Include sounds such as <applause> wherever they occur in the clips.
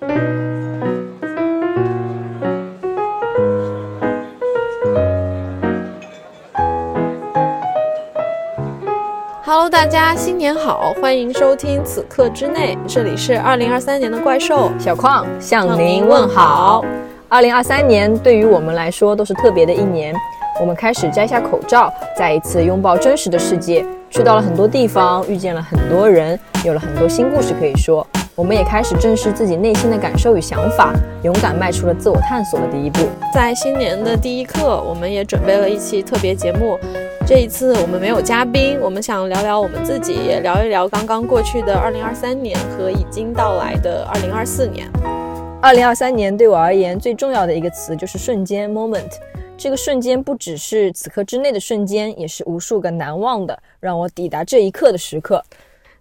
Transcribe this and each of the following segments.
Hello，大家新年好，欢迎收听此刻之内，这里是二零二三年的怪兽小矿向您问好。二零二三年对于我们来说都是特别的一年，我们开始摘下口罩，再一次拥抱真实的世界，去到了很多地方，遇见了很多人，有了很多新故事可以说。我们也开始正视自己内心的感受与想法，勇敢迈出了自我探索的第一步。在新年的第一课，我们也准备了一期特别节目。这一次我们没有嘉宾，我们想聊聊我们自己，也聊一聊刚刚过去的二零二三年和已经到来的二零二四年。二零二三年对我而言最重要的一个词就是瞬间 （moment）。这个瞬间不只是此刻之内的瞬间，也是无数个难忘的让我抵达这一刻的时刻。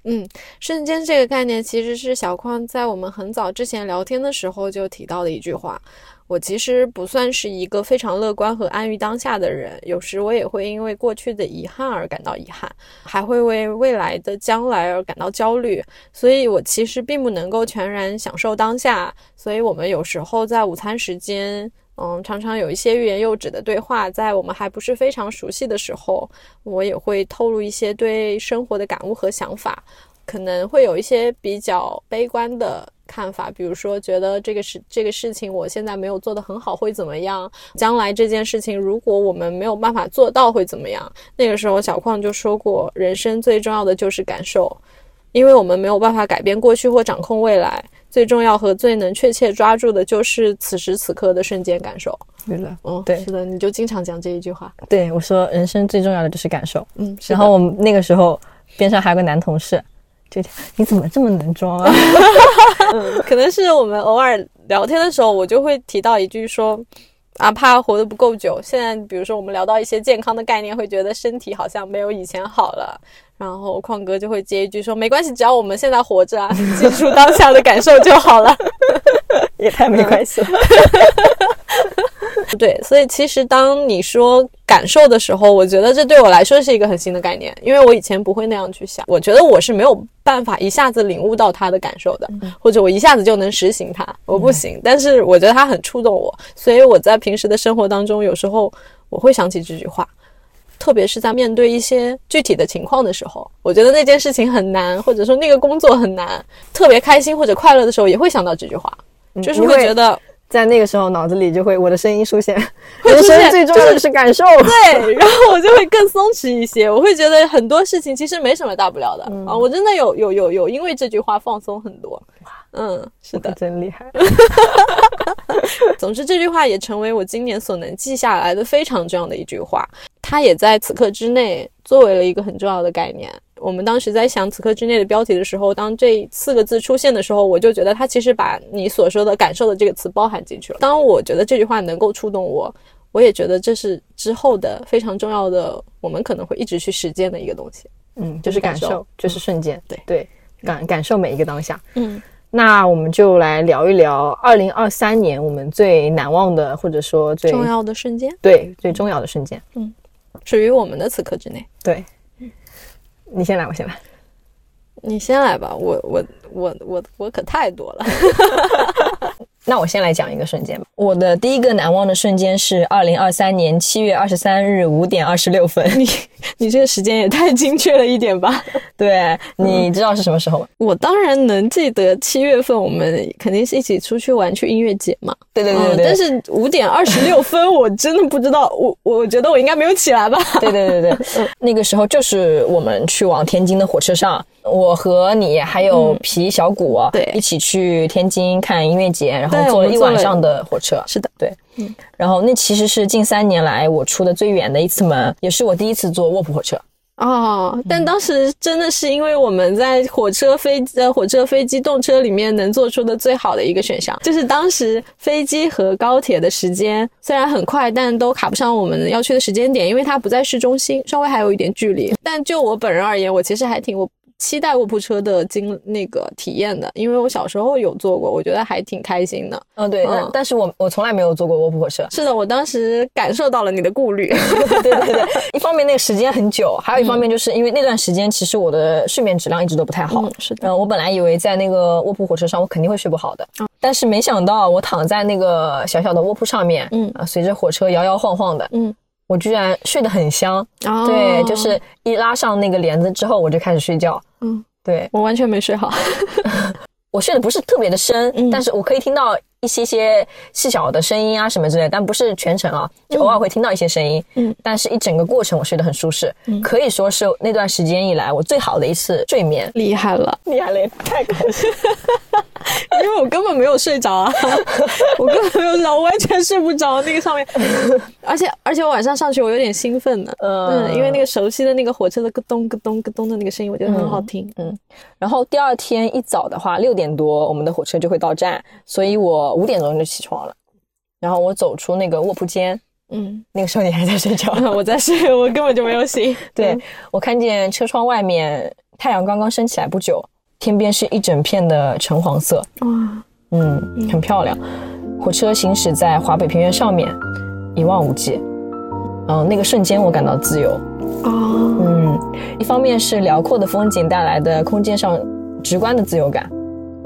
嗯，瞬间这个概念其实是小矿在我们很早之前聊天的时候就提到的一句话。我其实不算是一个非常乐观和安于当下的人，有时我也会因为过去的遗憾而感到遗憾，还会为未来的将来而感到焦虑。所以我其实并不能够全然享受当下。所以我们有时候在午餐时间。嗯，常常有一些欲言又止的对话，在我们还不是非常熟悉的时候，我也会透露一些对生活的感悟和想法，可能会有一些比较悲观的看法，比如说觉得这个事这个事情我现在没有做得很好会怎么样，将来这件事情如果我们没有办法做到会怎么样？那个时候小矿就说过，人生最重要的就是感受，因为我们没有办法改变过去或掌控未来。最重要和最能确切抓住的就是此时此刻的瞬间感受。对的，嗯，对，是的，你就经常讲这一句话。对我说，人生最重要的就是感受。嗯，然后我们那个时候边上还有个男同事，就你怎么这么能装啊？<laughs> 嗯，可能是我们偶尔聊天的时候，我就会提到一句说，啊，怕活得不够久。现在比如说我们聊到一些健康的概念，会觉得身体好像没有以前好了。然后矿哥就会接一句说：“没关系，只要我们现在活着啊，<laughs> 记住当下的感受就好了。”也太没关系了。<laughs> <laughs> 对，所以其实当你说感受的时候，我觉得这对我来说是一个很新的概念，因为我以前不会那样去想。我觉得我是没有办法一下子领悟到他的感受的，或者我一下子就能实行它，我不行。但是我觉得他很触动我，所以我在平时的生活当中，有时候我会想起这句话。特别是在面对一些具体的情况的时候，我觉得那件事情很难，或者说那个工作很难，特别开心或者快乐的时候，也会想到这句话，就是会觉得在那个时候脑子里就会我的声音出现，<laughs> 人生最重要的是感受，对，然后我就会更松弛一些，我会觉得很多事情其实没什么大不了的。啊，我真的有有有有因为这句话放松很多，嗯，是的，真厉害。<laughs> 总之，这句话也成为我今年所能记下来的非常重要的一句话。它也在此刻之内作为了一个很重要的概念。我们当时在想“此刻之内”的标题的时候，当这四个字出现的时候，我就觉得它其实把你所说的感受的这个词包含进去了。当我觉得这句话能够触动我，我也觉得这是之后的非常重要的，我们可能会一直去实践的一个东西。嗯，就是感受，就是瞬间。对对，感感受每一个当下。嗯。那我们就来聊一聊二零二三年我们最难忘的，或者说最重要的瞬间。对，最重要的瞬间。嗯，属于我们的此刻之内。对，你先来，我先来。你先来吧，我我我我我可太多了。<laughs> 那我先来讲一个瞬间吧。我的第一个难忘的瞬间是二零二三年七月二十三日五点二十六分。<laughs> 你你这个时间也太精确了一点吧？<laughs> 对，你知道是什么时候吗？我当然能记得，七月份我们肯定是一起出去玩去音乐节嘛。对对对对。但是五点二十六分，<laughs> 我真的不知道。我我觉得我应该没有起来吧？对对对对。那个时候就是我们去往天津的火车上。我和你还有皮小谷，对，一起去天津看音乐节，然后坐了一晚上的火车。是的，对，嗯。然后那其实是近三年来我出的最远的一次门，也是我第一次坐卧铺火车。哦，但当时真的是因为我们在火车、飞呃火车、飞机、动车里面能做出的最好的一个选项，就是当时飞机和高铁的时间虽然很快，但都卡不上我们要去的时间点，因为它不在市中心，稍微还有一点距离。但就我本人而言，我其实还挺我。期待卧铺车的经那个体验的，因为我小时候有坐过，我觉得还挺开心的。嗯，对，嗯但是我我从来没有坐过卧铺火车。是的，我当时感受到了你的顾虑。<laughs> 对对对，一方面那个时间很久，还有一方面就是因为那段时间其实我的睡眠质量一直都不太好。嗯，是的，嗯，我本来以为在那个卧铺火车上我肯定会睡不好的，但是没想到我躺在那个小小的卧铺上面，嗯啊，随着火车摇摇晃晃的，嗯，我居然睡得很香。哦对，就是一拉上那个帘子之后，我就开始睡觉。嗯，对我完全没睡好。<laughs> 我睡得不是特别的深，嗯但是我可以听到一些些细小的声音啊什么之类，但不是全程啊，就偶尔会听到一些声音。嗯，但是一整个过程我睡得很舒适，嗯可以说是那段时间以来我最好的一次睡眠。厉害了，厉害了，太高兴！<laughs> 因为我根本没有睡着啊，<laughs> 我根本没有睡着，我完全睡不着那个上面，<laughs> 而且而且我晚上上去我有点兴奋呢，嗯，因为那个熟悉的那个火车的咯咚咯咚咯咚的那个声音，我觉得很好听。嗯然后第二天一早的话，六点多我们的火车就会到站，所以我五点钟就起床了。然后我走出那个卧铺间，嗯，那个时候你还在睡觉。<laughs> 我在睡，我根本就没有醒。对，我看见车窗外面太阳刚刚升起来不久，天边是一整片的橙黄色，哇，嗯，很漂亮。火车行驶在华北平原上面，一望无际。嗯，那个瞬间我感到自由。哦，嗯，一方面是辽阔的风景带来的空间上直观的自由感，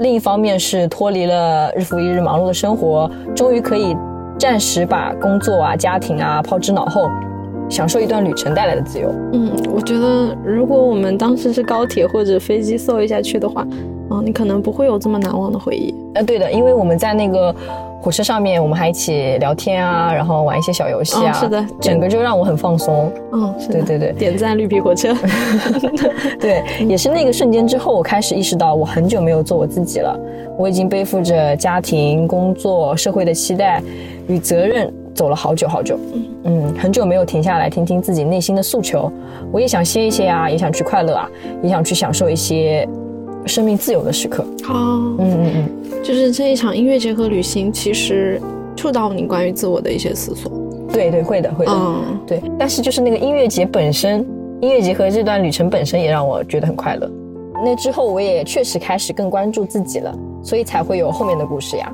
另一方面是脱离了日复一日忙碌的生活，终于可以暂时把工作啊、家庭啊抛之脑后，享受一段旅程带来的自由。嗯，我觉得如果我们当时是高铁或者飞机嗖一下去的话，啊，你可能不会有这么难忘的回忆。呃，对的，因为我们在那个火车上面，我们还一起聊天啊，然后玩一些小游戏啊，嗯是的整个就让我很放松。嗯，对对对点赞绿皮火车。<laughs> 对，也是那个瞬间之后，我开始意识到，我很久没有做我自己了。我已经背负着家庭、工作、社会的期待与责任，走了好久好久。嗯，很久没有停下来听听自己内心的诉求。我也想歇一歇啊，也想去快乐啊，也想去享受一些生命自由的时刻。好，嗯嗯嗯，就是这一场音乐节和旅行，其实触到你关于自我的一些思索。对对，会的会的。嗯，对，但是就是那个音乐节本身，音乐节和这段旅程本身也让我觉得很快乐。那之后，我也确实开始更关注自己了，所以才会有后面的故事呀。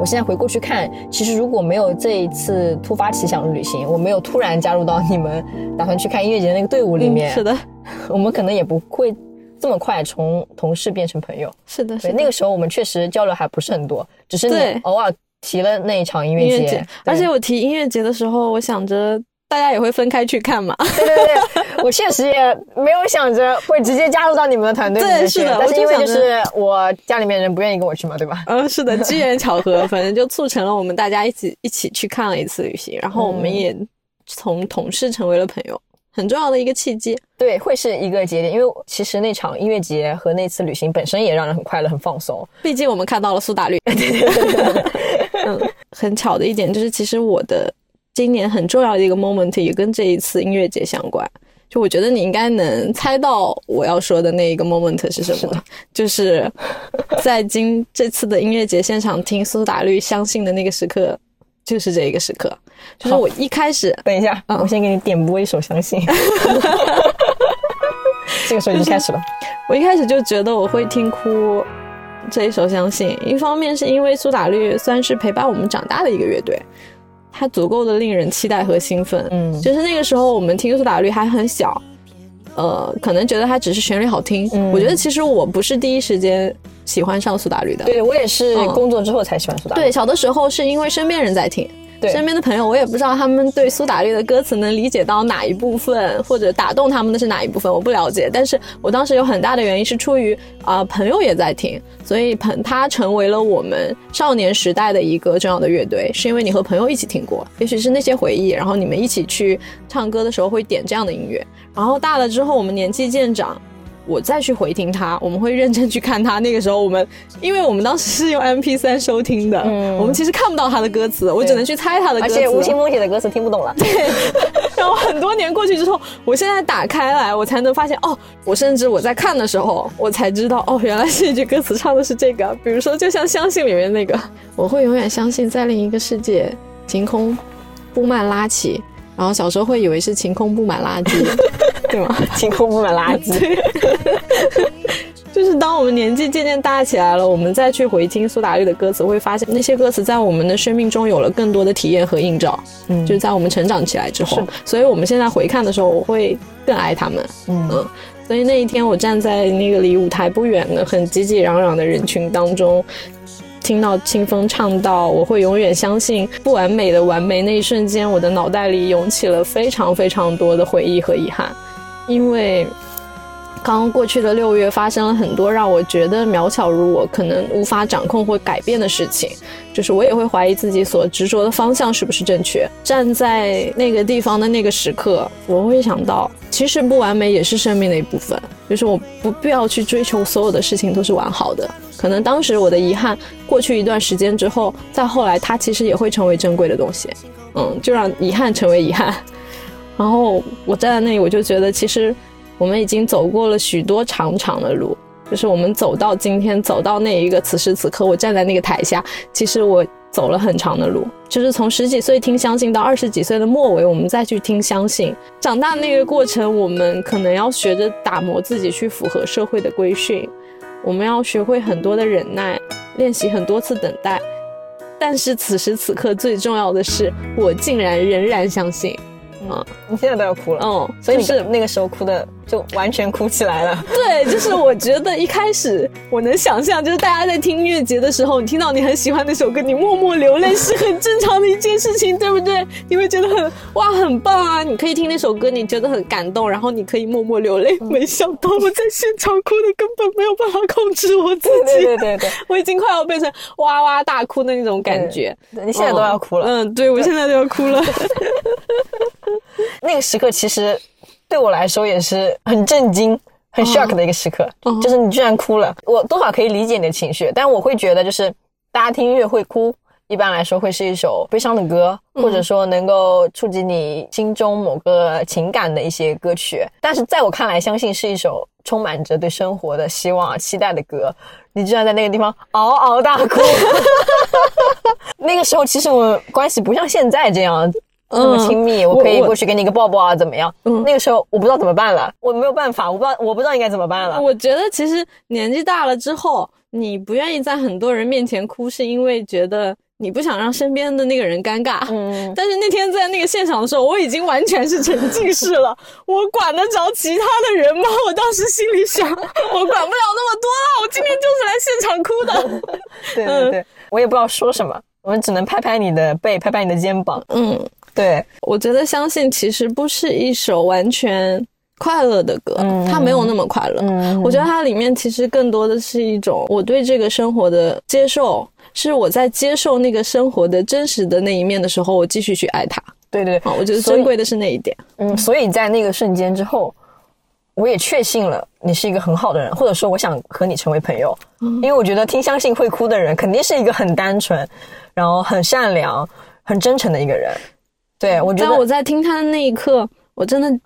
我现在回过去看，其实如果没有这一次突发奇想的旅行，我没有突然加入到你们打算去看音乐节的那个队伍里面，嗯是的，<laughs> 我们可能也不会这么快从同事变成朋友。是的，是对，的。那个时候我们确实交流还不是很多，只是你偶尔提了那一场音乐节，乐节，对而且我提音乐节的时候，我想着大家也会分开去看嘛。对 <laughs> 对对，我确实也没有想着会直接加入到你们的团队里面去对是的但是因为就是我家里面人不愿意跟我去嘛，对吧？嗯，是的，机缘巧合，反正就促成了我们大家一起一起去看了一次旅行，然后我们嗯也从同事成为了朋友，很重要的一个契机。对，会是一个节点，因为其实那场音乐节和那次旅行本身也让人很快乐、很放松。毕竟我们看到了苏打绿。<laughs> 嗯，很巧的一点就是，其实我的今年很重要的一个 moment 也跟这一次音乐节相关。就我觉得你应该能猜到我要说的那一个 moment 是什么，就是在今这次的音乐节现场听苏打绿《相信》的那个时刻，就是这一个时刻。就是我一开始 <laughs> 等一下，嗯我先给你点播一首《相信 <laughs>》。这个时候已经开始了。我一开始就觉得我会听哭这一首《相信》，一方面是因为苏打绿算是陪伴我们长大的一个乐队，它足够的令人期待和兴奋。嗯就是那个时候我们听苏打绿还很小，呃，可能觉得它只是旋律好听。嗯我觉得其实我不是第一时间喜欢上苏打绿的。对我也是嗯工作之后才喜欢苏打绿。对，小的时候是因为身边人在听，对身边的朋友，我也不知道他们对苏打绿的歌词能理解到哪一部分，或者打动他们的是哪一部分，我不了解。但是我当时有很大的原因是出于啊、朋友也在听，所以朋他成为了我们少年时代的一个重要的乐队，是因为你和朋友一起听过，也许是那些回忆，然后你们一起去唱歌的时候会点这样的音乐。然后大了之后，我们年纪渐长。我再去回听它，我们会认真去看它。那个时候我们，因为我们当时是用 MP 3收听的，嗯我们其实看不到它的歌词，我只能去猜它的歌词。而且吴青峰写的歌词听不懂了。对 <laughs> 然后很多年过去之后，我现在打开来，我才能发现，哦，我甚至我在看的时候，我才知道，哦，原来这一句歌词唱的是这个。比如说，就像《相信》里面那个，我会永远相信，在另一个世界，晴空布幔拉起。然后小时候会以为是晴空布满垃圾，<laughs> 对吗？晴空布满垃圾。<laughs> 就是当我们年纪渐渐大起来了，我们再去回听苏打绿的歌词，会发现那些歌词在我们的生命中有了更多的体验和映照。嗯，就是在我们成长起来之后，所以我们现在回看的时候，我会更爱他们。嗯，所以那一天我站在那个离舞台不远的很挤挤攘攘的人群当中。听到清风唱到“我会永远相信不完美的完美”那一瞬间，我的脑袋里涌起了非常非常多的回忆和遗憾，因为刚刚过去的六月发生了很多让我觉得渺小如我、可能无法掌控或改变的事情，就是我也会怀疑自己所执着的方向是不是正确。站在那个地方的那个时刻，我会想到，其实不完美也是生命的一部分，就是我不必要去追求所有的事情都是完好的。可能当时我的遗憾，过去一段时间之后，再后来，它其实也会成为珍贵的东西。嗯，就让遗憾成为遗憾。<laughs> 然后我站在那里，我就觉得，其实我们已经走过了许多长长的路，就是我们走到今天，走到那一个此时此刻，我站在那个台下，其实我走了很长的路，就是从十几岁听相信到二十几岁的末尾，我们再去听相信。长大那个过程，我们可能要学着打磨自己，去符合社会的规训。我们要学会很多的忍耐，练习很多次等待，但是此时此刻最重要的是，我竟然仍然相信。啊，你现在都要哭了，嗯，所以你是那个时候哭的。就完全哭起来了。对，就是我觉得一开始我能想象，就是大家在听音乐节的时候，你听到你很喜欢那首歌，你默默流泪是很正常的一件事情，对不对？<laughs> 你会觉得很哇，很棒啊！你可以听那首歌，你觉得很感动，然后你可以默默流泪。没想到我在现场哭的根本没有办法控制我自己，对对对，我已经快要变成哇哇大哭的那种感觉。你现在都要哭了，嗯，对我现在都要哭了。<laughs> 那个时刻其实。对我来说也是很震惊、很 shock 的一个时刻，就是你居然哭了。我多少可以理解你的情绪，但我会觉得，就是大家听音乐会哭，一般来说会是一首悲伤的歌，或者说能够触及你心中某个情感的一些歌曲。但是在我看来，相信是一首充满着对生活的希望、期待的歌。你居然在那个地方嗷嗷大哭，<laughs> 那个时候其实我们关系不像现在这样。那么亲密，我可以过去给你一个抱抱啊，怎么样？那个时候我不知道怎么办了，我没有办法，我不知道，我不知道应该怎么办了。我觉得其实年纪大了之后，你不愿意在很多人面前哭，是因为觉得你不想让身边的那个人尴尬。嗯。<laughs> 但是那天在那个现场的时候，我已经完全是沉浸式了，我管得着其他的人吗？我当时心里想，我管不了那么多了，我今天就是来现场哭的。<laughs> 对对对，我也不知道说什么，我们只能拍拍你的背，拍拍你的肩膀。嗯。对，我觉得相信其实不是一首完全快乐的歌，它没有那么快乐。我觉得它里面其实更多的是一种我对这个生活的接受，是我在接受那个生活的真实的那一面的时候，我继续去爱它。对对，我觉得珍贵的是那一点。嗯，所以在那个瞬间之后，我也确信了你是一个很好的人，或者说我想和你成为朋友，因为我觉得听相信会哭的人肯定是一个很单纯，然后很善良、很真诚的一个人。对，我觉得我在听他的那一刻，我真的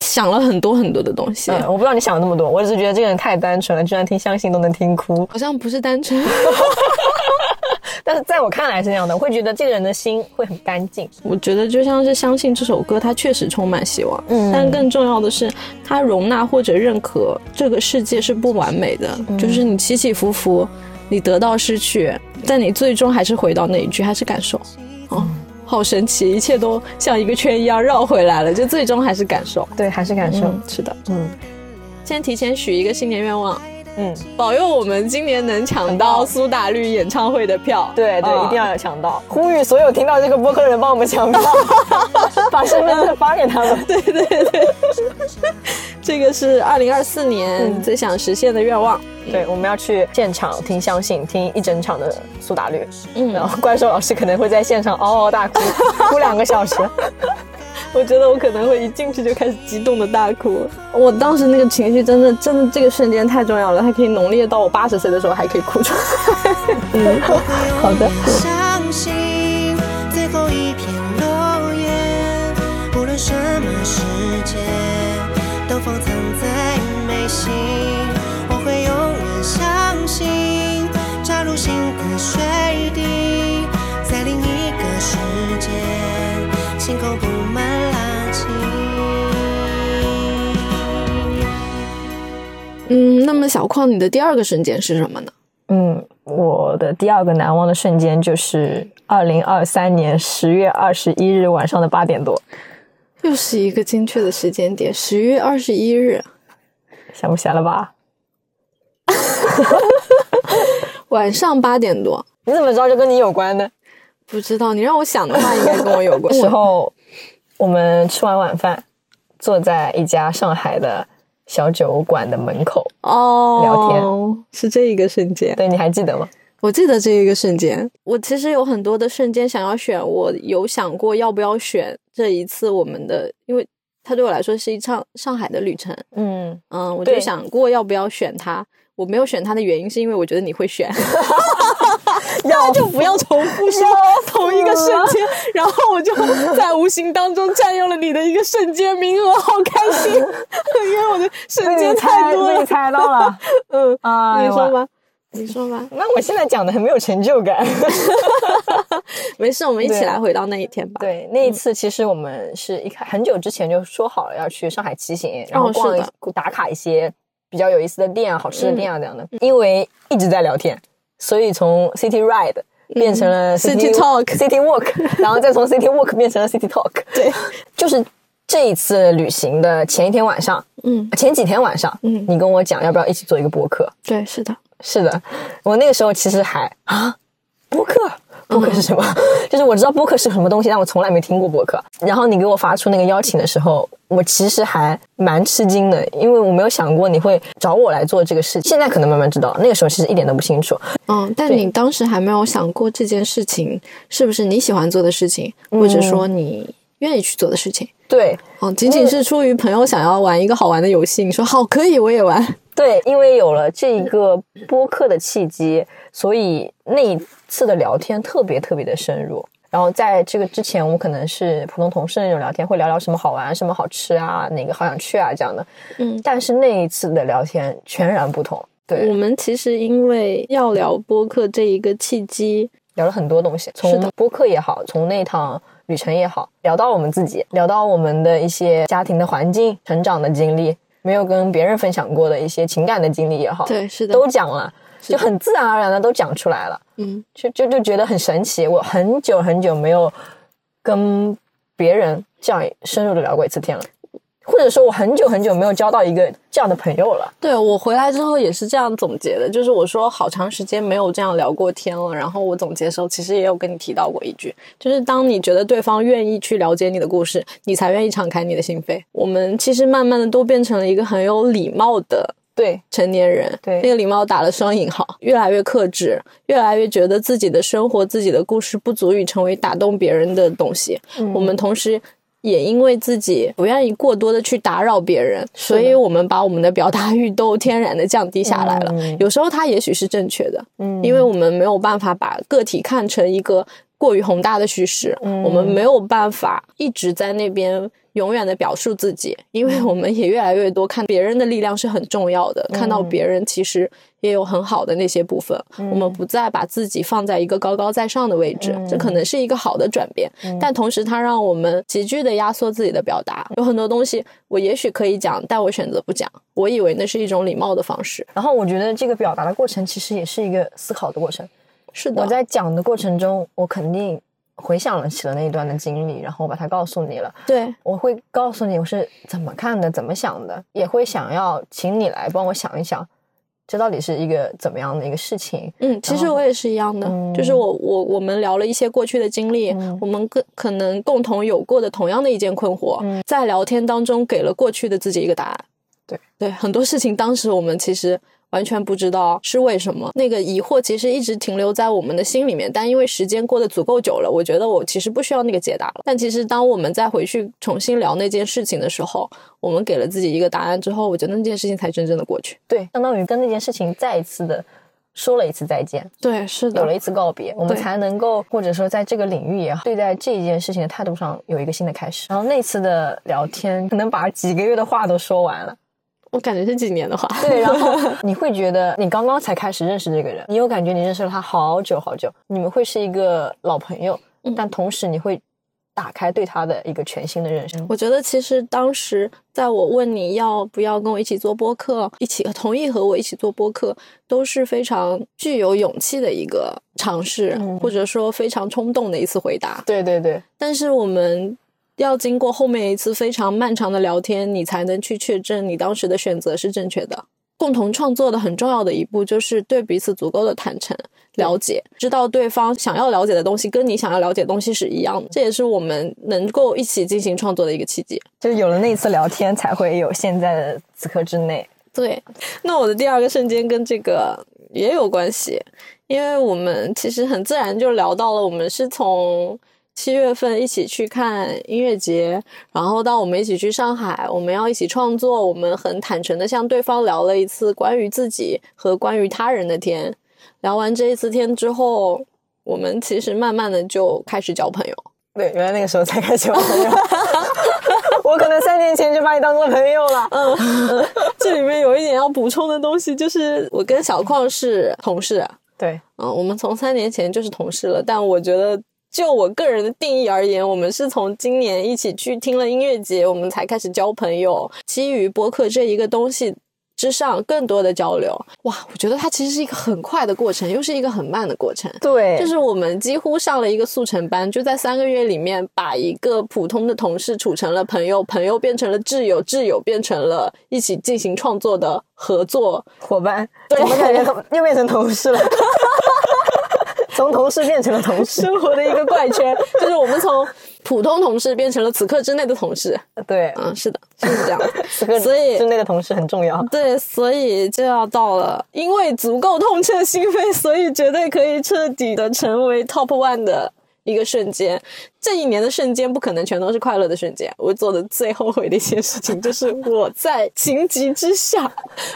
想了很多很多的东西。我不知道你想了那么多，我只是觉得这个人太单纯了，居然听相信都能听哭。好像不是单纯 <laughs> <laughs> 但是在我看来是那样的，我会觉得这个人的心会很干净。我觉得就像是相信这首歌，它确实充满希望。嗯，但更重要的是，它容纳或者认可这个世界是不完美的，就是你起起伏伏，你得到失去，但你最终还是回到那一句，还是感受。哦。好神奇，一切都像一个圈一样绕回来了，就最终还是感受，对，还是感受，是的，嗯。先提前许一个新年愿望，嗯，保佑我们今年能抢到苏打绿演唱会的票，对对，一定要抢到。呼吁所有听到这个播客的人帮我们抢票，<laughs> 把身份证发给他们，<laughs> 对对对。这个是二零二四年最想实现的愿望。对，我们要去现场听《相信》，听一整场的苏打绿。嗯，然后怪兽老师可能会在现场嗷嗷大哭，哭两个小时。我觉得我可能会一进去就开始激动的大哭，我当时那个情绪真的真的这个瞬间太重要了，它可以浓烈到我八十岁的时候还可以哭出来。<laughs> 好的。相信。无论什么。都放藏在眉心。嗯，那么小矿，你的第二个瞬间是什么呢？嗯，我的第二个难忘的瞬间就是二零二三年十月二十一日晚上的八点多，又是一个精确的时间点，十月二十一日，想不起来了吧？<laughs> 晚上八点多，你怎么知道这跟你有关呢？不知道，你让我想的话，应该跟我有关。<laughs> 时候，我们吃完晚饭，坐在一家上海的小酒馆的门口哦，聊天，是这一个瞬间。对，你还记得吗？我记得这一个瞬间。我其实有很多的瞬间想要选，我有想过要不要选这一次我们的，因为它对我来说是一场上海的旅程。嗯嗯，我就想过要不要选它。我没有选它的原因是因为我觉得你会选。<laughs> 那就不要重复说同一个瞬间，然后我就在无形当中占用了你的一个瞬间名额，好开心，<laughs> 因为我的瞬间太多了。你猜到了，嗯啊，你说吧，你说吧。<laughs> 那我现在讲的很没有成就感。<laughs> 没事，我们一起来回到那一天吧。对，那一次其实我们是一开很久之前就说好了要去上海骑行，然后逛打卡一些比较有意思的店啊、好吃的店啊这样的。因为一直在聊天。所以从 City Ride 变成了 City Talk，City Walk，<laughs> 然后再从 City Walk 变成了 City Talk。<laughs> 对，就是这一次旅行的前一天晚上，嗯，前几天晚上，嗯，你跟我讲要不要一起做一个播客？对，是的，是的。我那个时候其实还啊，播客。播客是什么？<laughs> 就是我知道播客是什么东西，但我从来没听过播客。然后你给我发出那个邀请的时候，我其实还蛮吃惊的，因为我没有想过你会找我来做这个事情。现在可能慢慢知道，那个时候其实一点都不清楚。嗯，但你当时还没有想过这件事情是不是你喜欢做的事情，或者说你愿意去做的事情？对，哦，仅仅是出于朋友想要玩一个好玩的游戏，你说好可以，我也玩。<laughs> 对，因为有了这一个播客的契机，所以那一次的聊天特别特别的深入。然后在这个之前，我们可能是普通同事那种聊天，会聊聊什么好玩、什么好吃啊，哪个好想去啊这样的。嗯，但是那一次的聊天全然不同。对，我们其实因为要聊播客这一个契机，聊了很多东西，从播客也好，从那趟旅程也好，聊到我们自己，聊到我们的一些家庭的环境、成长的经历。没有跟别人分享过的一些情感的经历也好，对，是的，都讲了，就很自然而然的都讲出来了，嗯，就就就觉得很神奇。我很久很久没有跟别人这样深入的聊过一次天了。或者说，我很久很久没有交到一个这样的朋友了。对我回来之后也是这样总结的，就是我说好长时间没有这样聊过天了。然后我总结的时候，其实也有跟你提到过一句，就是当你觉得对方愿意去了解你的故事，你才愿意敞开你的心扉。我们其实慢慢的都变成了一个很有礼貌的对成年人，对那个礼貌打了双引号，越来越克制，越来越觉得自己的生活、自己的故事不足以成为打动别人的东西。我们同时。也因为自己不愿意过多的去打扰别人，所以我们把我们的表达欲都天然的降低下来了。有时候它也许是正确的，嗯，因为我们没有办法把个体看成一个过于宏大的叙事，我们没有办法一直在那边。永远的表述自己，因为我们也越来越多看别人的力量是很重要的，看到别人其实也有很好的那些部分，我们不再把自己放在一个高高在上的位置，这可能是一个好的转变。但同时，它让我们急剧的压缩自己的表达，有很多东西我也许可以讲，但我选择不讲。我以为那是一种礼貌的方式。然后我觉得这个表达的过程其实也是一个思考的过程。是的，我在讲的过程中，我肯定。回想了起了那一段的经历，然后我把它告诉你了。对，我会告诉你我是怎么看的，怎么想的，也会想要请你来帮我想一想，这到底是一个怎么样的一个事情。嗯，其实我也是一样的，就是我我我们聊了一些过去的经历，我们可可能共同有过的同样的一件困惑，在聊天当中给了过去的自己一个答案。对对，很多事情当时我们其实。完全不知道是为什么，那个疑惑其实一直停留在我们的心里面。但因为时间过得足够久了，我觉得我其实不需要那个解答了。但其实当我们再回去重新聊那件事情的时候，我们给了自己一个答案之后，我觉得那件事情才真正的过去。对，相当于跟那件事情再一次的说了一次再见。对，是的，有了一次告别，我们才能够或者说在这个领域也好，对待这件事情的态度上有一个新的开始。然后那次的聊天，可能把几个月的话都说完了。我感觉是几年的话，对，然后 <laughs> 你会觉得你刚刚才开始认识这个人，你有感觉你认识了他好久好久，你们会是一个老朋友，但同时你会打开对他的一个全新的认识。我觉得其实当时在我问你要不要跟我一起做播客，一起同意和我一起做播客，都是非常具有勇气的一个尝试，或者说非常冲动的一次回答。对对对，但是我们要经过后面一次非常漫长的聊天，你才能去确证你当时的选择是正确的。共同创作的很重要的一步就是对彼此足够的坦诚、了解，知道对方想要了解的东西跟你想要了解的东西是一样的，这也是我们能够一起进行创作的一个契机。就是有了那次聊天，才会有现在的此刻之内。对，那我的第二个瞬间跟这个也有关系，因为我们其实很自然就聊到了，我们是从。七月份一起去看音乐节，然后到我们一起去上海，我们要一起创作。我们很坦诚的向对方聊了一次关于自己和关于他人的天。聊完这一次天之后，我们其实慢慢的就开始交朋友。对，原来那个时候才开始交朋友。<laughs> 我可能三年前就把你当做朋友了。嗯，这里面有一点要补充的东西，就是我跟小矿是同事。对，嗯，我们从三年前就是同事了，但我觉得。就我个人的定义而言，我们是从今年一起去听了音乐节，我们才开始交朋友。基于播客这一个东西之上，更多的交流。哇，我觉得它其实是一个很快的过程，又是一个很慢的过程。对，就是我们几乎上了一个速成班，就在三个月里面，把一个普通的同事处成了朋友，朋友变成了挚友，挚友变成了一起进行创作的合作伙伴。怎么感觉又变成同事了？<laughs> 从同事变成了同事，生活的一个怪圈，<laughs> 就是我们从普通同事变成了此刻之内的同事。对，嗯，是的，是这样。<laughs> 此刻所以之内的同事很重要。对，所以就要到了，因为足够痛彻心扉，所以绝对可以彻底的成为 top one 的。一个瞬间，这一年的瞬间不可能全都是快乐的瞬间。我做的最后悔的一件事情，就 <laughs> 是我在情急之下，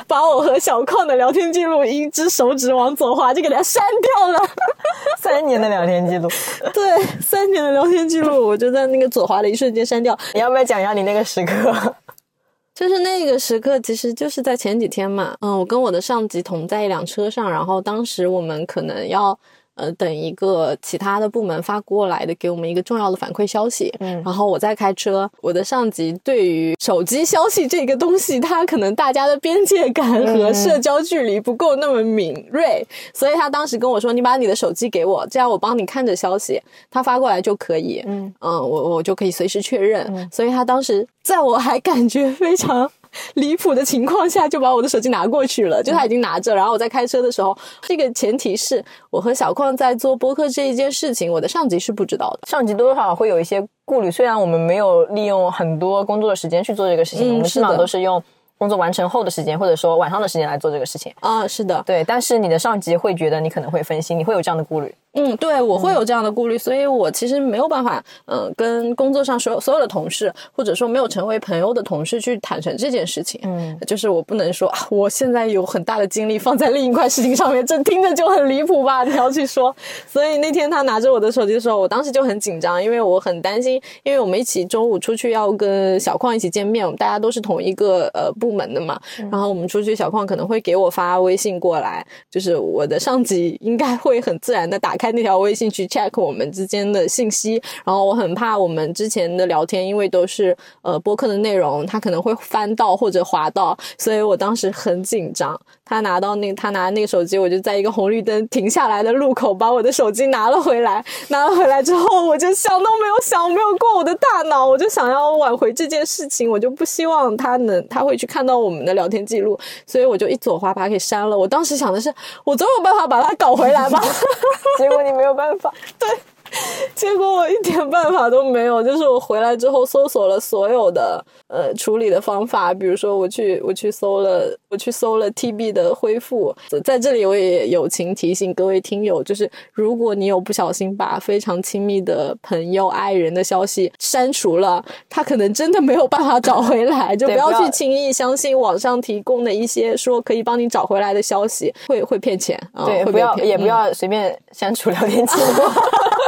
把我和小矿的聊天记录，一只手指往左滑就给它删掉了。<laughs> 三年的聊天记录，对，三年的聊天记录，我就在那个左滑的一瞬间删掉。你要不要讲一下你那个时刻？<laughs> 就是那个时刻，其实就是在前几天嘛。嗯，我跟我的上级同在一辆车上，然后当时我们可能要。呃，等一个其他的部门发过来的，给我们一个重要的反馈消息。嗯，然后我在开车，我的上级对于手机消息这个东西，他可能大家的边界感和社交距离不够那么敏锐，所以他当时跟我说：“你把你的手机给我，这样我帮你看着消息，他发过来就可以。”嗯嗯，我我就可以随时确认。所以他当时在我还感觉非常。<laughs> 离谱的情况下，就把我的手机拿过去了。就他已经拿着，然后我在开车的时候，这个前提是我和小矿在做播客这一件事情，我的上级是不知道的。上级多多少少会有一些顾虑，虽然我们没有利用很多工作的时间去做这个事情，我们基本上都是用工作完成后的时间，或者说晚上的时间来做这个事情。啊，是的，对。但是你的上级会觉得你可能会分心，你会有这样的顾虑。嗯，对，我会有这样的顾虑，所以我其实没有办法，嗯，跟工作上所有所有的同事，或者说没有成为朋友的同事去坦诚这件事情。嗯，就是我不能说啊，我现在有很大的精力放在另一块事情上面，这听着就很离谱吧？你要去说。所以那天他拿着我的手机的时候，我当时就很紧张，因为我很担心，因为我们一起中午出去要跟小矿一起见面，我们大家都是同一个呃部门的嘛。然后我们出去，小矿可能会给我发微信过来，就是我的上级应该会很自然的打开。开那条微信去 check 我们之间的信息，然后我很怕我们之前的聊天，因为都是呃播客的内容，他可能会翻到或者滑到，所以我当时很紧张。他拿到那他拿那个手机，我就在一个红绿灯停下来的路口把我的手机拿了回来。<laughs> 拿了回来之后，我就想都没有想，没有过我的大脑，我就想要挽回这件事情，我就不希望他能他会去看到我们的聊天记录，所以我就一左滑把它给删了。我当时想的是，我总有办法把它搞回来吧。<laughs> <laughs> 结果你没有办法，对。<laughs> 结果我一点办法都没有，就是我回来之后搜索了所有的呃处理的方法，比如说我去我去搜了我去搜了 TB 的恢复，在这里我也友情提醒各位听友，就是如果你有不小心把非常亲密的朋友爱人的消息删除了，他可能真的没有办法找回来，<laughs> 就不要去轻易相信网上提供的一些说可以帮你找回来的消息，会会骗钱啊，对，不要也不要随便删除聊天记录。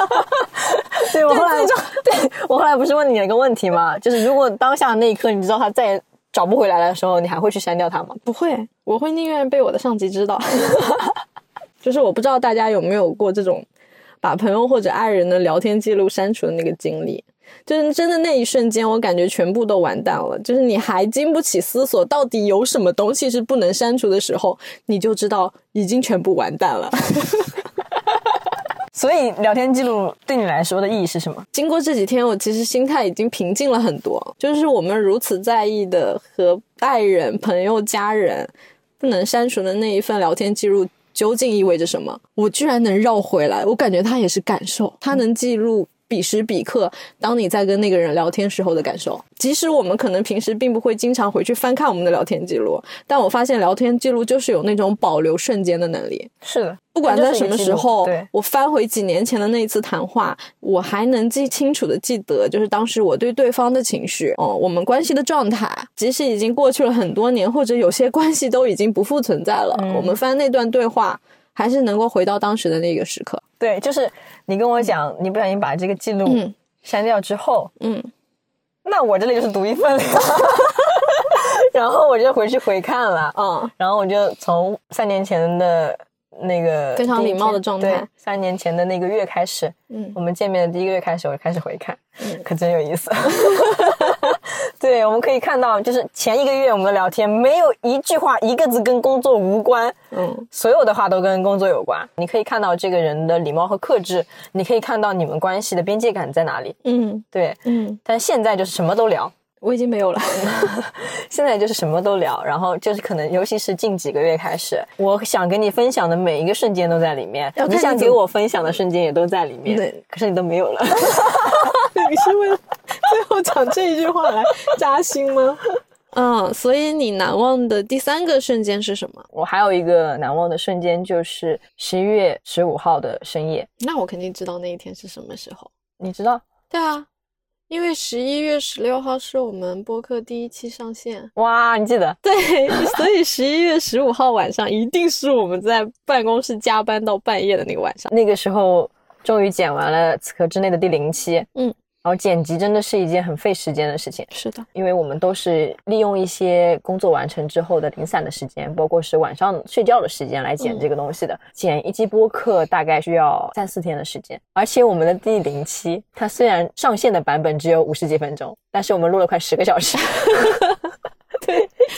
<laughs> 对我后来就，对我后来不是问你一个问题吗？就是如果当下那一刻你知道他再也找不回来的时候，你还会去删掉他吗？不会，我会宁愿被我的上级知道。<laughs> 就是我不知道大家有没有过这种把朋友或者爱人的聊天记录删除的那个经历。就是真的那一瞬间，我感觉全部都完蛋了。就是你还经不起思索，到底有什么东西是不能删除的时候，你就知道已经全部完蛋了。<laughs> 所以聊天记录对你来说的意义是什么？经过这几天，我其实心态已经平静了很多。就是我们如此在意的和爱人、朋友、家人不能删除的那一份聊天记录，究竟意味着什么？我居然能绕回来，我感觉他也是感受，他能记录。彼时彼刻，当你在跟那个人聊天时候的感受，即使我们可能平时并不会经常回去翻看我们的聊天记录，但我发现聊天记录就是有那种保留瞬间的能力。是的，不管在什么时候，我翻回几年前的那一次谈话，我还能记清楚的记得，就是当时我对对方的情绪，哦，我们关系的状态，即使已经过去了很多年，或者有些关系都已经不复存在了，我们翻那段对话，还是能够回到当时的那个时刻。对，就是你跟我讲，你不小心把这个记录删掉之后，嗯，那我这里就是独一份了。<laughs> 然后我就回去回看了，嗯，然后我就从三年前的那个非常礼貌的状态，三年前的那个月开始，嗯，我们见面的第一个月开始，我就开始回看，嗯可真有意思。<laughs> <laughs> 对，我们可以看到，就是前一个月我们的聊天，没有一句话一个字跟工作无关，嗯，所有的话都跟工作有关。你可以看到这个人的礼貌和克制，你可以看到你们关系的边界感在哪里，嗯，对，嗯。但现在就是什么都聊，我已经没有了。<laughs> 现在就是什么都聊，然后就是可能，尤其是近几个月开始，我想跟你分享的每一个瞬间都在里面，你想给我分享的瞬间也都在里面，对，可是你都没有了。<laughs> 你是为了最后讲这一句话来扎心吗？嗯，所以你难忘的第三个瞬间是什么？我还有一个难忘的瞬间，就是十一月十五号的深夜。那我肯定知道那一天是什么时候。你知道？对啊，因为十一月十六号是我们播客第一期上线。哇，你记得？对，<laughs> 所以十一月十五号晚上一定是我们在办公室加班到半夜的那个晚上。那个时候终于剪完了《此刻之内》的第零期。嗯。然后剪辑真的是一件很费时间的事情，是的，因为我们都是利用一些工作完成之后的零散的时间，包括是晚上睡觉的时间来剪这个东西的。剪一期播客大概需要三四天的时间，而且我们的第零期，它虽然上线的版本只有五十几分钟，但是我们录了快十个小时。<laughs>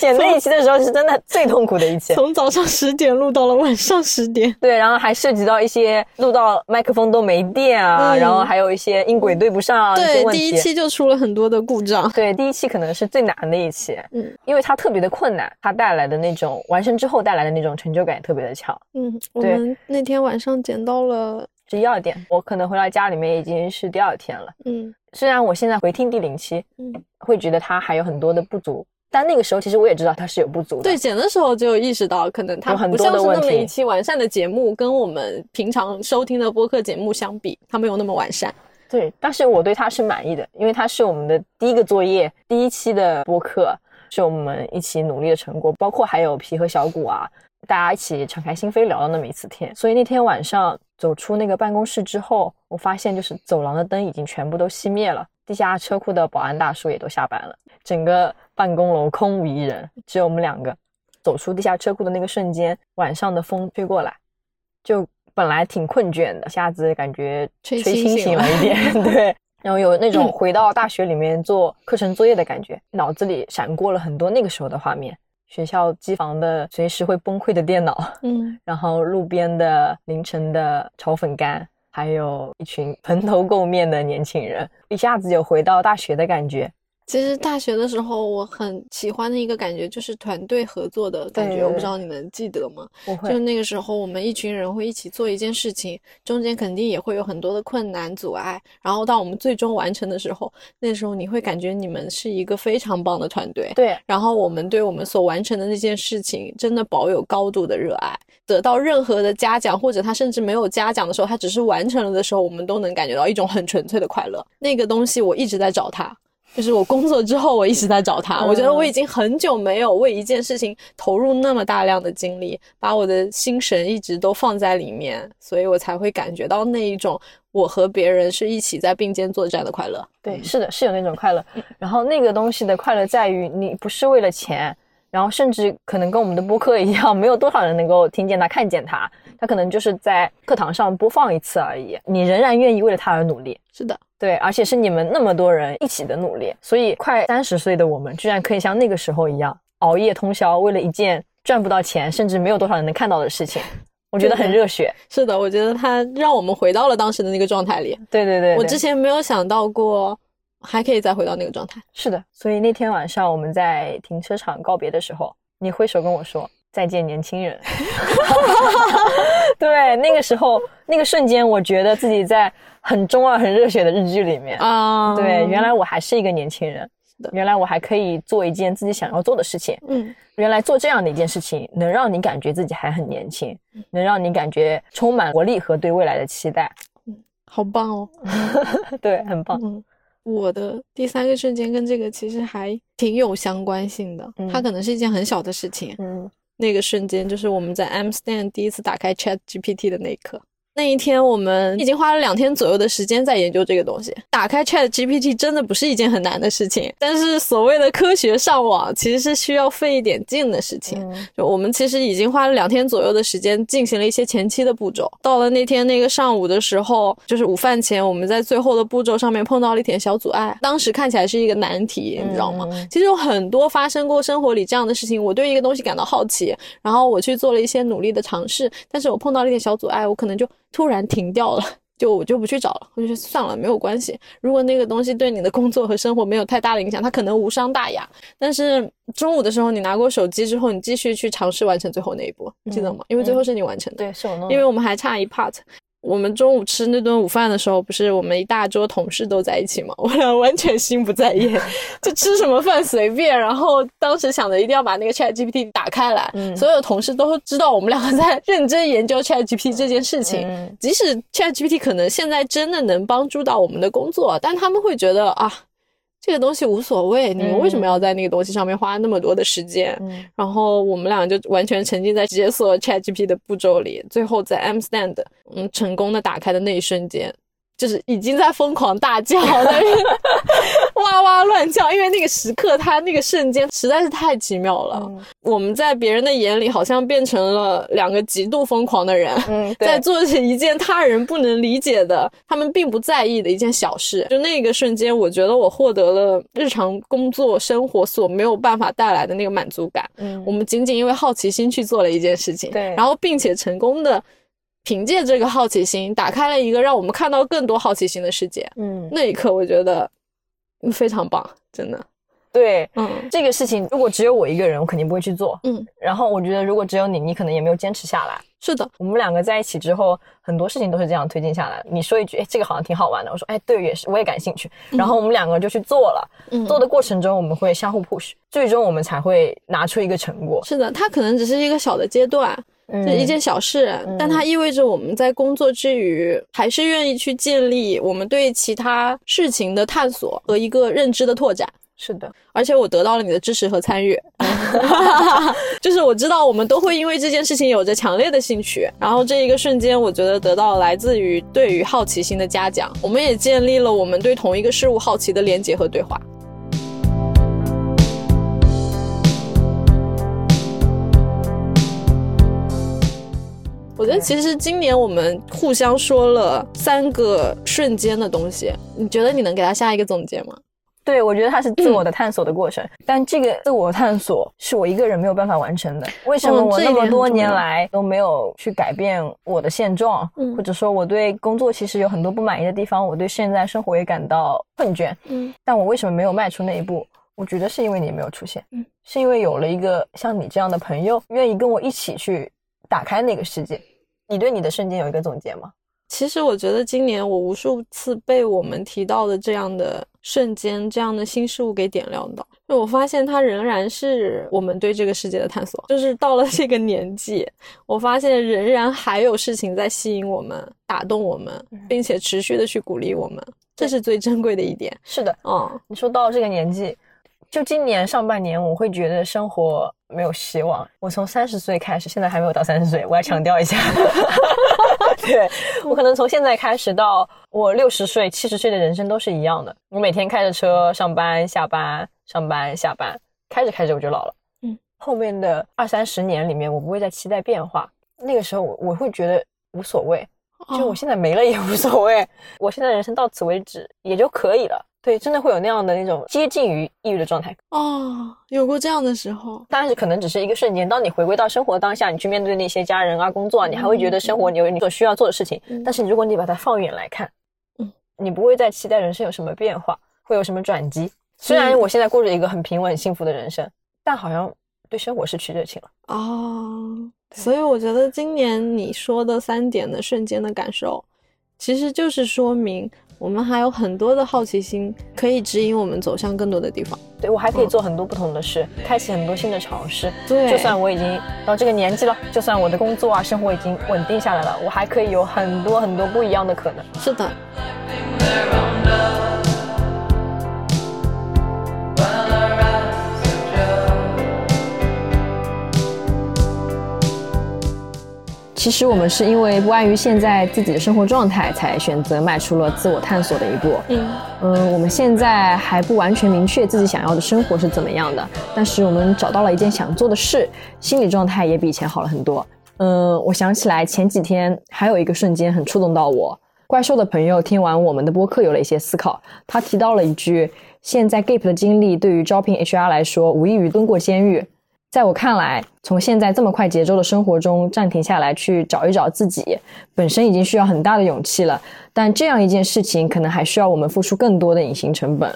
对，剪那一期的时候是真的最痛苦的一期，从早上十点录到了晚上十点。对，然后还涉及到一些录到麦克风都没电啊，然后还有一些音轨对不上啊对，第一期就出了很多的故障。对，第一期可能是最难的一期，嗯，因为它特别的困难，它带来的那种完成之后带来的那种成就感也特别的强。嗯，我们那天晚上剪到了十一二点，我可能回到家里面已经是第二天了。嗯，虽然我现在回听第零期，嗯，会觉得它还有很多的不足。但那个时候，其实我也知道它是有不足的。对，剪的时候就意识到，可能它不像是那么一期完善的节目，跟我们平常收听的播客节目相比，它没有那么完善。对，但是我对它是满意的，因为它是我们的第一个作业，第一期的播客是我们一起努力的成果，包括还有皮和小谷啊，大家一起敞开心扉聊了那么一次天。所以那天晚上走出那个办公室之后，我发现就是走廊的灯已经全部都熄灭了，地下车库的保安大叔也都下班了，整个。办公楼空无一人，只有我们两个。走出地下车库的那个瞬间，晚上的风吹过来，就本来挺困倦的，一下子感觉吹清醒了一点。<laughs> 对，然后有那种回到大学里面做课程作业的感觉，脑子里闪过了很多那个时候的画面：学校机房的随时会崩溃的电脑，嗯，<laughs> 然后路边的凌晨的炒粉干，还有一群蓬头垢面的年轻人，一下子有回到大学的感觉。其实大学的时候，我很喜欢的一个感觉就是团队合作的感觉。我不知道你能记得吗？就那个时候，我们一群人会一起做一件事情，中间肯定也会有很多的困难阻碍。然后到我们最终完成的时候，那时候你会感觉你们是一个非常棒的团队。对。然后我们对我们所完成的那件事情，真的保有高度的热爱。得到任何的嘉奖，或者他甚至没有嘉奖的时候，他只是完成了的时候，我们都能感觉到一种很纯粹的快乐。那个东西，我一直在找它。就是我工作之后，我一直在找他。我觉得我已经很久没有为一件事情投入那么大量的精力，把我的心神一直都放在里面，所以我才会感觉到那一种我和别人是一起在并肩作战的快乐。对，是的，是有那种快乐。然后那个东西的快乐在于，你不是为了钱，然后甚至可能跟我们的播客一样，没有多少人能够听见它、看见它，它可能就是在课堂上播放一次而已，你仍然愿意为了它而努力。是的。对，而且是你们那么多人一起的努力，所以快三十岁的我们，居然可以像那个时候一样熬夜通宵，为了一件赚不到钱，甚至没有多少人能看到的事情，我觉得很热血。是的，我觉得他让我们回到了当时的那个状态里。对对对，我之前没有想到过还可以再回到那个状态。是的，所以那天晚上我们在停车场告别的时候，你挥手跟我说再见，年轻人。<laughs> 对，那个时候那个瞬间，我觉得自己在很中二、很热血的日剧里面啊。对，原来我还是一个年轻人，原来我还可以做一件自己想要做的事情。嗯，原来做这样的一件事情，能让你感觉自己还很年轻，能让你感觉充满活力和对未来的期待。嗯，好棒哦。<laughs> 对，很棒。嗯，我的第三个瞬间跟这个其实还挺有相关性的。它可能是一件很小的事情。嗯。那个瞬间，就是我们在 M Stand 第一次打开 Chat GPT 的那一刻。那一天，我们已经花了两天左右的时间在研究这个东西。打开 Chat GPT 真的不是一件很难的事情，但是所谓的科学上网其实是需要费一点劲的事情。就我们其实已经花了两天左右的时间进行了一些前期的步骤。到了那天那个上午的时候，就是午饭前，我们在最后的步骤上面碰到了一点小阻碍。当时看起来是一个难题，你知道吗？其实有很多发生过生活里这样的事情。我对一个东西感到好奇，然后我去做了一些努力的尝试，但是我碰到了一点小阻碍，我可能就。突然停掉了，就我就不去找了，我就算了，没有关系。如果那个东西对你的工作和生活没有太大的影响，它可能无伤大雅。但是中午的时候，你拿过手机之后，你继续去尝试完成最后那一步，记得吗？因为最后是你完成的，对，是我弄。因为我们还差一 part。我们中午吃那顿午饭的时候，不是我们一大桌同事都在一起吗？<laughs> 我俩完全心不在焉，就吃什么饭随便。然后当时想着一定要把那个 Chat GPT 打开来，所有同事都知道我们两个在认真研究 Chat GPT 这件事情。即使 Chat GPT 可能现在真的能帮助到我们的工作，但他们会觉得啊。这个东西无所谓，你们为什么要在那个东西上面花那么多的时间？然后我们俩就完全沉浸在解锁 ChatGPT 的步骤里，最后在 M Stand 嗯成功的打开的那一瞬间。就是已经在疯狂大叫，在 <laughs> 哇哇乱叫，因为那个时刻，他那个瞬间实在是太奇妙了。我们在别人的眼里好像变成了两个极度疯狂的人，在做着一件他人不能理解的、他们并不在意的一件小事。就那个瞬间，我觉得我获得了日常工作生活所没有办法带来的那个满足感。嗯，我们仅仅因为好奇心去做了一件事情，对，然后并且成功的。凭借这个好奇心，打开了一个让我们看到更多好奇心的世界。嗯，那一刻我觉得非常棒，真的。对，嗯，这个事情如果只有我一个人，我肯定不会去做。嗯，然后我觉得如果只有你，你可能也没有坚持下来。是的，我们两个在一起之后，很多事情都是这样推进下来。你说一句，哎，这个好像挺好玩的。我说，哎，对，也是，我也感兴趣。然后我们两个就去做了。嗯，做的过程中我们会相互 push，最终我们才会拿出一个成果。是的，它可能只是一个小的阶段。这一件小事，但它意味着我们在工作之余，还是愿意去建立我们对其他事情的探索和一个认知的拓展。是的，而且我得到了你的支持和参与，<laughs> <laughs> 就是我知道我们都会因为这件事情有着强烈的兴趣，然后这一个瞬间，我觉得得到来自于对于好奇心的嘉奖，我们也建立了我们对同一个事物好奇的连接和对话。我觉得其实今年我们互相说了三个瞬间的东西，你觉得你能给他下一个总结吗？对，我觉得它是自我的探索的过程，但这个自我探索是我一个人没有办法完成的。为什么我那么多年来都没有去改变我的现状，或者说我对工作其实有很多不满意的地方，我对现在生活也感到困倦。嗯，但我为什么没有迈出那一步？我觉得是因为你没有出现，嗯，是因为有了一个像你这样的朋友，愿意跟我一起去。打开那个世界，你对你的瞬间有一个总结吗？其实我觉得今年我无数次被我们提到的这样的瞬间、这样的新事物给点亮到，就我发现它仍然是我们对这个世界的探索。就是到了这个年纪，我发现仍然还有事情在吸引我们、打动我们，并且持续的去鼓励我们，这是最珍贵的一点。是的，嗯，你说到了这个年纪。就今年上半年，我会觉得生活没有希望。我从三十岁开始，现在还没有到三十岁，我要强调一下。<laughs> 对我可能从现在开始到我六十岁、七十岁的人生都是一样的。我每天开着车上班、下班、上班、下班，开着开着我就老了。嗯，后面的二三十年里面，我不会再期待变化。那个时候，我我会觉得无所谓。就我现在没了也无所谓，我现在人生到此为止也就可以了。对，真的会有那样的那种接近于抑郁的状态哦，有过这样的时候，但是可能只是一个瞬间。当你回归到生活当下，你去面对那些家人啊、工作啊，你还会觉得生活你有你所需要做的事情。但是如果你把它放远来看，嗯，你不会再期待人生有什么变化，会有什么转机。虽然我现在过着一个很平稳幸福的人生，但好像对生活失去热情了哦。所以我觉得今年你说的三点的瞬间的感受，其实就是说明我们还有很多的好奇心可以指引我们走向更多的地方。对我还可以做很多不同的事，开启很多新的尝试。对，就算我已经到这个年纪了，就算我的工作啊生活已经稳定下来了，我还可以有很多很多不一样的可能。是的。其实我们是因为不安于现在自己的生活状态，才选择迈出了自我探索的一步。嗯嗯，我们现在还不完全明确自己想要的生活是怎么样的，但是我们找到了一件想做的事，心理状态也比以前好了很多。嗯，我想起来前几天还有一个瞬间很触动到我。怪兽的朋友听完我们的播客有了一些思考，他提到了一句：现在 Gap 的经历对于招聘 HR 来说，无异于蹲过监狱。在我看来，从现在这么快节奏的生活中暂停下来，去找一找自己，本身已经需要很大的勇气了。但这样一件事情，可能还需要我们付出更多的隐形成本。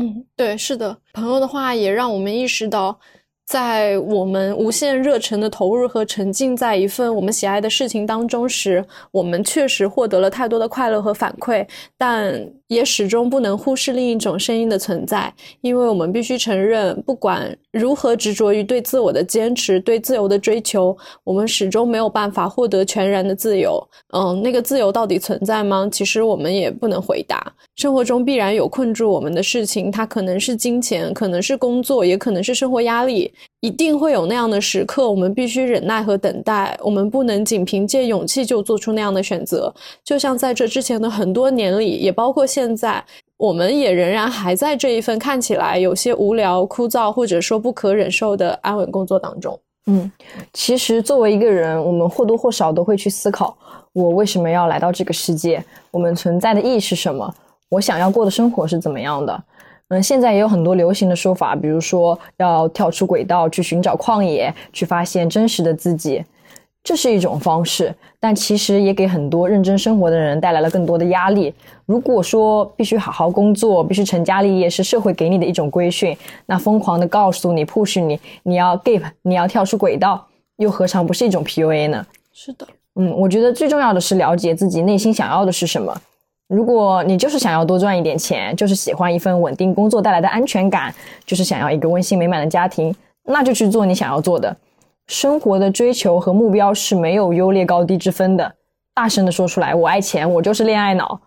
嗯，对，是的，朋友的话也让我们意识到。在我们无限热忱的投入和沉浸在一份我们喜爱的事情当中时，我们确实获得了太多的快乐和反馈，但也始终不能忽视另一种声音的存在，因为我们必须承认，不管如何执着于对自我的坚持、对自由的追求，我们始终没有办法获得全然的自由。嗯，那个自由到底存在吗？其实我们也不能回答。生活中必然有困住我们的事情，它可能是金钱，可能是工作，也可能是生活压力。一定会有那样的时刻，我们必须忍耐和等待。我们不能仅凭借勇气就做出那样的选择。就像在这之前的很多年里，也包括现在，我们也仍然还在这一份看起来有些无聊、枯燥，或者说不可忍受的安稳工作当中。嗯，其实作为一个人，我们或多或少都会去思考：我为什么要来到这个世界？我们存在的意义是什么？我想要过的生活是怎么样的？嗯，现在也有很多流行的说法，比如说要跳出轨道去寻找旷野，去发现真实的自己，这是一种方式，但其实也给很多认真生活的人带来了更多的压力。如果说必须好好工作，必须成家立业是社会给你的一种规训，那疯狂的告诉你、push 你，你要 gap，你要跳出轨道，又何尝不是一种 PUA 呢？是的，嗯，我觉得最重要的是了解自己内心想要的是什么。如果你就是想要多赚一点钱，就是喜欢一份稳定工作带来的安全感，就是想要一个温馨美满的家庭，那就去做你想要做的。生活的追求和目标是没有优劣高低之分的。大声的说出来，我爱钱，我就是恋爱脑，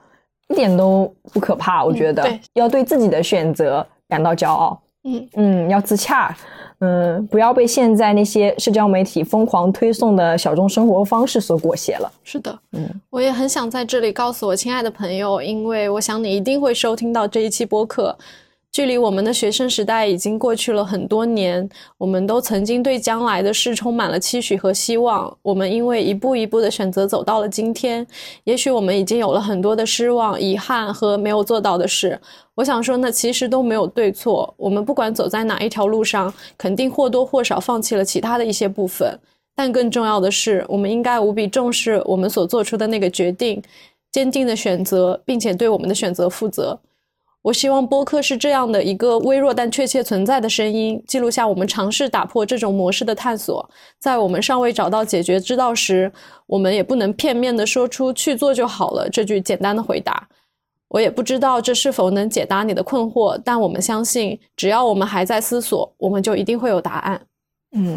一点都不可怕。我觉得要对自己的选择感到骄傲。嗯嗯，要自洽。嗯，不要被现在那些社交媒体疯狂推送的小众生活方式所裹挟了。是的，嗯，我也很想在这里告诉我亲爱的朋友，因为我想你一定会收听到这一期播客。距离我们的学生时代已经过去了很多年，我们都曾经对将来的事充满了期许和希望。我们因为一步一步的选择走到了今天，也许我们已经有了很多的失望、遗憾和没有做到的事。我想说，那其实都没有对错。我们不管走在哪一条路上，肯定或多或少放弃了其他的一些部分。但更重要的是，我们应该无比重视我们所做出的那个决定，坚定的选择，并且对我们的选择负责。我希望播客是这样的一个微弱但确切存在的声音，记录下我们尝试打破这种模式的探索。在我们尚未找到解决之道时，我们也不能片面的说出“去做就好了”这句简单的回答。我也不知道这是否能解答你的困惑，但我们相信，只要我们还在思索，我们就一定会有答案。嗯，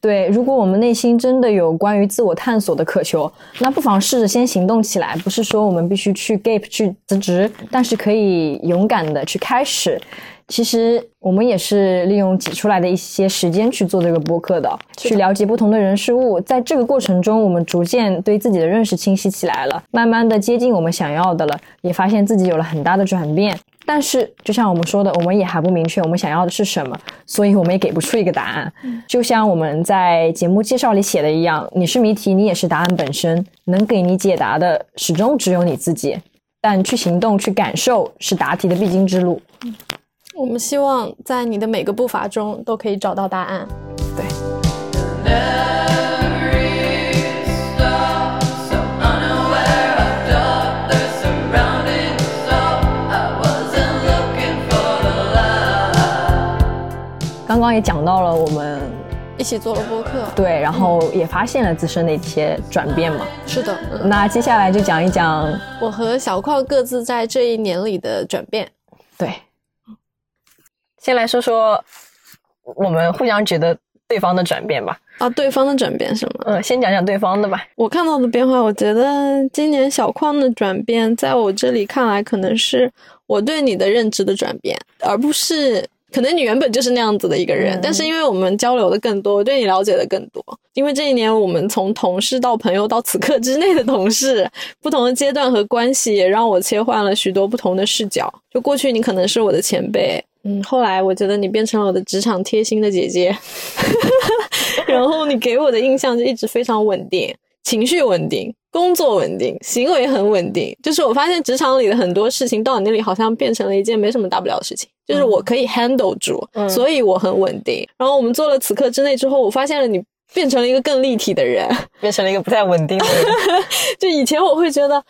对。如果我们内心真的有关于自我探索的渴求，那不妨试着先行动起来。不是说我们必须去 gap 去辞职，但是可以勇敢的去开始。其实我们也是利用挤出来的一些时间去做这个播客的，去了解不同的人事物。在这个过程中，我们逐渐对自己的认识清晰起来了，慢慢的接近我们想要的了，也发现自己有了很大的转变。但是就像我们说的，我们也还不明确我们想要的是什么，所以我们也给不出一个答案。就像我们在节目介绍里写的一样，你是谜题，你也是答案本身，能给你解答的始终只有你自己。但去行动、去感受是答题的必经之路。我们希望在你的每个步伐中都可以找到答案。对。刚刚也讲到了我们一起做了播客，对，然后也发现了自身的一些转变嘛。是的，嗯，那接下来就讲一讲，我和小矿各自在这一年里的转变。对，先来说说我们互相觉得对方的转变吧。啊，对方的转变是吗？嗯，先讲讲对方的吧。我看到的变化，我觉得今年小矿的转变，在我这里看来，可能是我对你的认知的转变，而不是可能你原本就是那样子的一个人，嗯但是因为我们交流的更多，我对你了解的更多。因为这一年，我们从同事到朋友到此刻之内的同事，不同的阶段和关系，也让我切换了许多不同的视角。就过去你可能是我的前辈，嗯，后来我觉得你变成了我的职场贴心的姐姐。<laughs> 然后你给我的印象就一直非常稳定，情绪稳定，工作稳定，行为很稳定。就是我发现职场里的很多事情到你那里好像变成了一件没什么大不了的事情，就是我可以 handle 住，嗯所以我很稳定。然后我们做了此刻之内之后，我发现了你变成了一个更立体的人。变成了一个不太稳定的人。<laughs> 就以前我会觉得，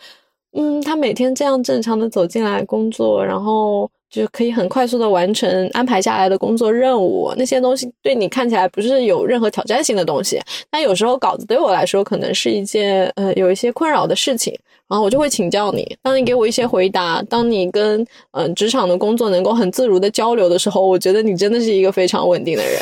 嗯，他每天这样正常的走进来工作，然后就可以很快速的完成安排下来的工作任务，那些东西对你看起来不是有任何挑战性的东西。但有时候稿子对我来说可能是一件呃有一些困扰的事情，然后我就会请教你。当你给我一些回答，当你跟嗯、职场的工作能够很自如的交流的时候，我觉得你真的是一个非常稳定的人。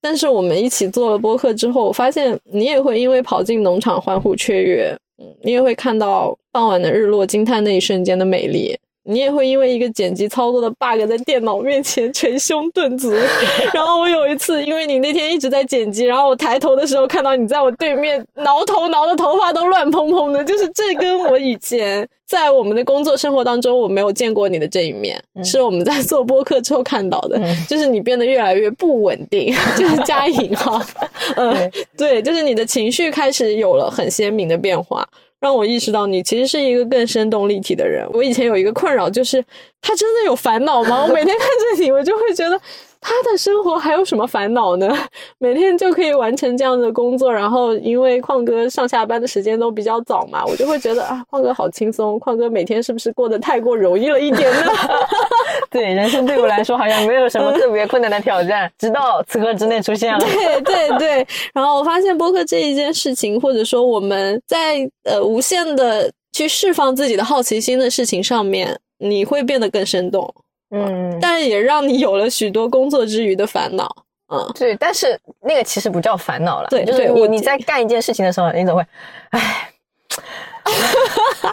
但是我们一起做了播客之后，我发现你也会因为跑进农场欢呼雀跃，嗯，你也会看到傍晚的日落，惊叹那一瞬间的美丽。你也会因为一个剪辑操作的 bug 在电脑面前捶胸顿足。<laughs> 然后我有一次，因为你那天一直在剪辑，然后我抬头的时候看到你在我对面挠头挠的头发都乱蓬蓬的，就是这跟我以前在我们的工作生活当中我没有见过你的这一面，是我们在做播客之后看到的，就是你变得越来越不稳定，<laughs> 就是加引号，嗯，对，就是你的情绪开始有了很鲜明的变化。让我意识到你其实是一个更生动立体的人。我以前有一个困扰，就是他真的有烦恼吗？我每天看着你，我就会觉得他的生活还有什么烦恼呢？<laughs> 每天就可以完成这样的工作，然后因为矿哥上下班的时间都比较早嘛，我就会觉得啊，矿哥好轻松，矿哥每天是不是过得太过容易了一点呢？<laughs> 对，人生对我来说好像没有什么特别困难的挑战，<laughs> 直到此刻之内出现了。对对对，然后我发现播客这一件事情，或者说我们在呃无限的去释放自己的好奇心的事情上面，你会变得更生动，嗯，但也让你有了许多工作之余的烦恼。嗯，对，但是那个其实不叫烦恼了，对就是我你在干一件事情的时候，你总会，唉。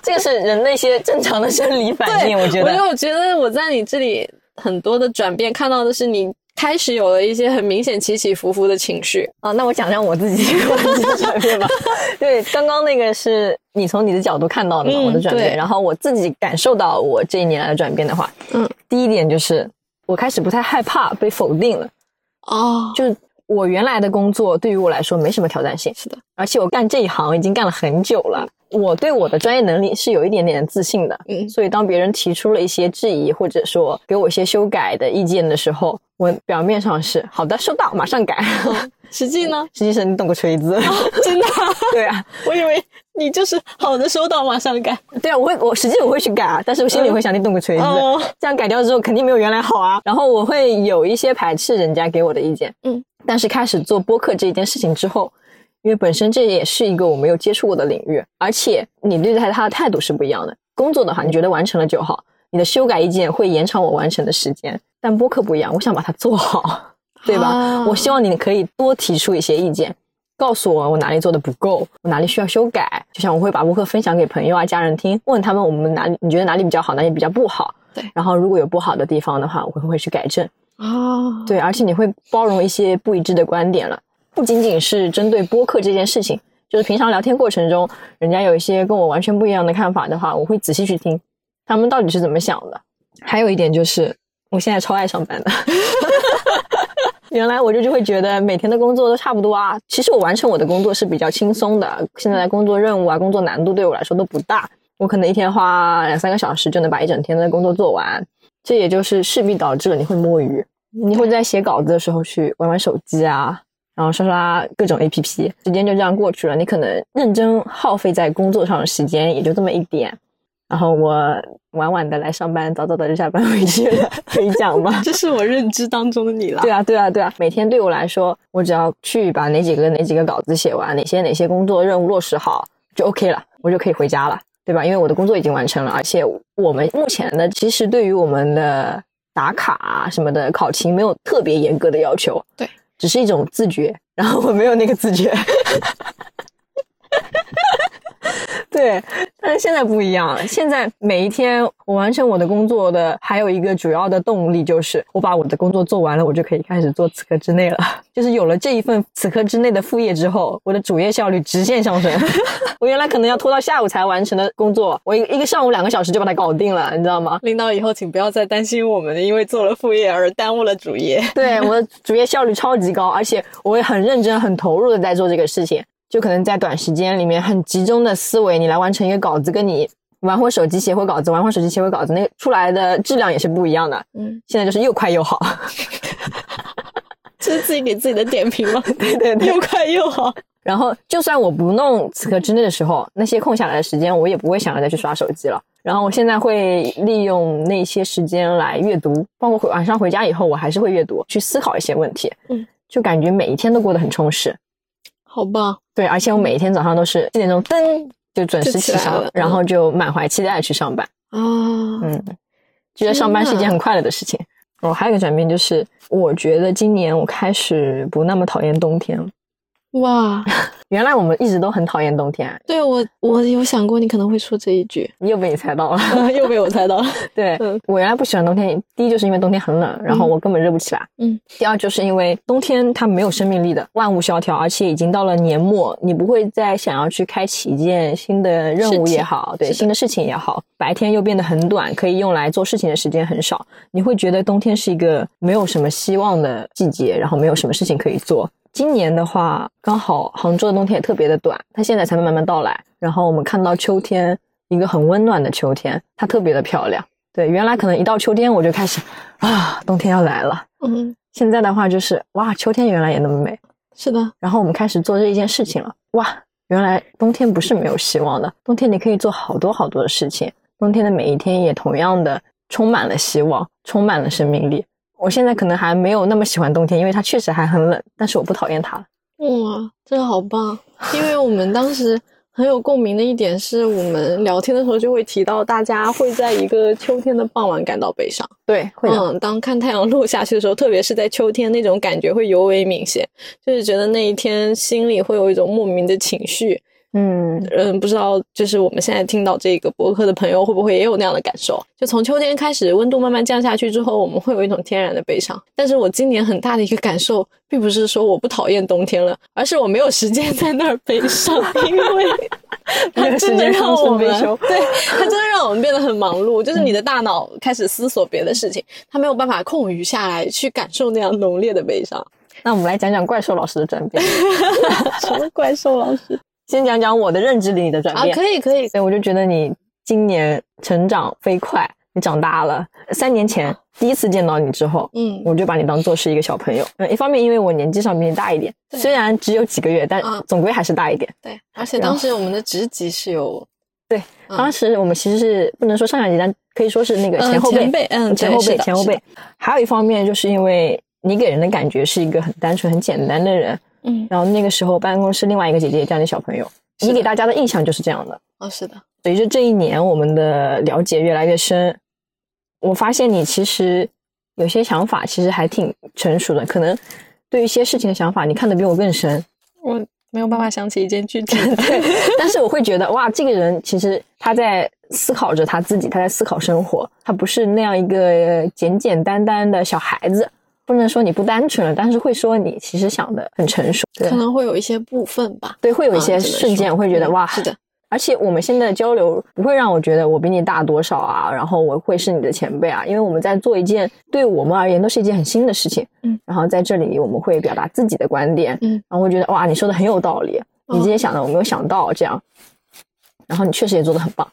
这个是人的一些正常的生理反应，我觉得我就我觉得我在你这里很多的转变，看到的是你开始有了一些很明显起起伏伏的情绪。啊，那我讲讲我自己我自己的转变吧。<laughs> 对，刚刚那个是你从你的角度看到的嘛，嗯我的转变。然后我自己感受到我这一年来的转变的话，嗯，第一点就是我开始不太害怕被否定了。哦，就是我原来的工作对于我来说没什么挑战性，是的，而且我干这一行已经干了很久了，我对我的专业能力是有一点点自信的。嗯所以当别人提出了一些质疑，或者说给我一些修改的意见的时候，我表面上是好的，收到，马上改。实际呢？<laughs> 实际上你动个锤子。真的啊、<laughs> 对啊，<laughs> 我以为你就是好的收到马上改。对啊，我会，我实际我会去改啊，但是我心里会想，你动个锤子，哦这样改掉之后肯定没有原来好啊。然后我会有一些排斥人家给我的意见，嗯，但是开始做播客这一件事情之后，因为本身这也是一个我没有接触过的领域，而且你对待他的态度是不一样的。工作的话，你觉得完成了就好，你的修改意见会延长我完成的时间，但播客不一样，我想把它做好，<laughs> 对吧？啊我希望你可以多提出一些意见。告诉我我哪里做的不够，我哪里需要修改。就像我会把播客分享给朋友啊、家人听，问他们我们哪里你觉得哪里比较好，哪里比较不好。对然后如果有不好的地方的话，我会会去改正。啊，对，而且你会包容一些不一致的观点了，不仅仅是针对播客这件事情，就是平常聊天过程中，人家有一些跟我完全不一样的看法的话，我会仔细去听他们到底是怎么想的。还有一点就是，我现在超爱上班的。<laughs> 原来我就就会觉得每天的工作都差不多啊。其实我完成我的工作是比较轻松的，现在工作任务啊、工作难度对我来说都不大。我可能一天花两三个小时就能把一整天的工作做完，这也就是势必导致了你会摸鱼，你会在写稿子的时候去玩玩手机啊，然后刷刷各种 APP，时间就这样过去了。你可能认真耗费在工作上的时间也就这么一点。然后我晚晚的来上班，早早的就下班回去了，<laughs> 可以讲吗？<laughs> 这是我认知当中的你了。对啊，对啊，对啊！每天对我来说，我只要去把哪几个哪几个稿子写完，哪些哪些工作任务落实好，就 OK 了，我就可以回家了，对吧？因为我的工作已经完成了，而且我们目前呢，其实对于我们的打卡啊什么的考勤没有特别严格的要求，对，只是一种自觉。然后我没有那个自觉。<laughs> <laughs> 对，但是现在不一样了。现在每一天我完成我的工作的，还有一个主要的动力就是我把我的工作做完了，我就可以开始做此刻之内了。<laughs> 就是有了这一份此刻之内的副业之后，我的主业效率直线上升。<laughs> 我原来可能要拖到下午才完成的工作，我一一个上午两个小时就把它搞定了，你知道吗？领导以后请不要再担心我们因为做了副业而耽误了主业。对，我的主业效率超级高，而且我也很认真、很投入的在做这个事情。就可能在短时间里面很集中的思维，你来完成一个稿子，跟你玩会手机写会稿子，玩会手机写会稿子，那个出来的质量也是不一样的。嗯，现在就是又快又好。<laughs> 这是自己给自己的点评吗？<laughs> 对对对又快又好。然后，就算我不弄此刻之内的时候，那些空下来的时间，我也不会想着再去刷手机了。然后，我现在会利用那些时间来阅读，包括晚上回家以后，我还是会阅读，去思考一些问题。嗯，就感觉每一天都过得很充实。好棒！对，而且我每一天早上都是七点钟噔就准时起床了，然后就满怀期待去上班。啊，嗯，觉得上班是一件很快乐的事情。哦，还有一个转变就是，我觉得今年我开始不那么讨厌冬天了。哇，<laughs> 原来我们一直都很讨厌冬天，对我我有想过你可能会说这一句，你又被你猜到了。<laughs> 又被我猜到了。<laughs> 对、嗯我原来不喜欢冬天，第一就是因为冬天很冷，然后我根本热不起来。嗯，第二就是因为冬天它没有生命力的，万物萧条，而且已经到了年末，你不会再想要去开启一件新的任务也好，对新的事情也好，白天又变得很短，可以用来做事情的时间很少，你会觉得冬天是一个没有什么希望的季节，然后没有什么事情可以做。今年的话，刚好杭州的冬天也特别的短，它现在才慢慢到来。然后我们看到秋天，一个很温暖的秋天，它特别的漂亮。对，原来可能一到秋天我就开始啊，冬天要来了。嗯，现在的话就是哇，秋天原来也那么美。是的，然后我们开始做这一件事情了，哇，原来冬天不是没有希望的，冬天你可以做好多好多的事情，冬天的每一天也同样的充满了希望，充满了生命力。我现在可能还没有那么喜欢冬天，因为它确实还很冷，但是我不讨厌它了。哇，真的好棒！因为我们当时很有共鸣的一点是，我们聊天的时候就会提到，大家会在一个秋天的傍晚感到悲伤。对，会的。嗯，当看太阳落下去的时候，特别是在秋天，那种感觉会尤为明显，就是觉得那一天心里会有一种莫名的情绪。嗯，嗯，不知道就是我们现在听到这个博客的朋友会不会也有那样的感受？就从秋天开始，温度慢慢降下去之后，我们会有一种天然的悲伤。但是我今年很大的一个感受，并不是说我不讨厌冬天了，而是我没有时间在那儿悲伤，因为 <laughs> 它真的让我们对它真的让我们变得很忙碌。就是你的大脑开始思索别的事情，它没有办法空余下来去感受那样浓烈的悲伤。那我们来讲讲怪兽老师的转变，<laughs> 什么怪兽老师先讲讲我的认知里的转啊？变。可以可以，所以我就觉得你今年成长飞快，你长大了。三年前第一次见到你之后，嗯我就把你当做是一个小朋友。嗯，一方面因为我年纪上比你大一点，对虽然只有几个月，但啊总归还是大一点。对，而且当时我们的职级是有 <laughs> 对，嗯当时我们其实是不能说上下级，但可以说是那个前后辈，嗯前辈嗯前后辈，前后辈。还有一方面就是因为你给人的感觉是一个很单纯、很简单的人。嗯然后那个时候办公室另外一个姐姐也叫你小朋友，你给大家的印象就是这样的。哦是的，随着这一年我们的了解越来越深，我发现你其实有些想法其实还挺成熟的，可能对一些事情的想法你看得比我更深。我没有办法想起一件具体的。<laughs> <laughs> 对，但是我会觉得哇，这个人其实他在思考着他自己，他在思考生活，他不是那样一个简简单单的小孩子。不能说你不单纯了，但是会说你其实想的很成熟。对。可能会有一些部分吧。对，会有一些瞬间，我会觉得哇，嗯是的，而且我们现在的交流不会让我觉得我比你大多少啊，然后我会是你的前辈啊，因为我们在做一件对我们而言都是一件很新的事情，嗯，然后在这里我们会表达自己的观点，嗯，然后会觉得哇，你说的很有道理，你之前想的我没有想到这样，然后你确实也做的很棒，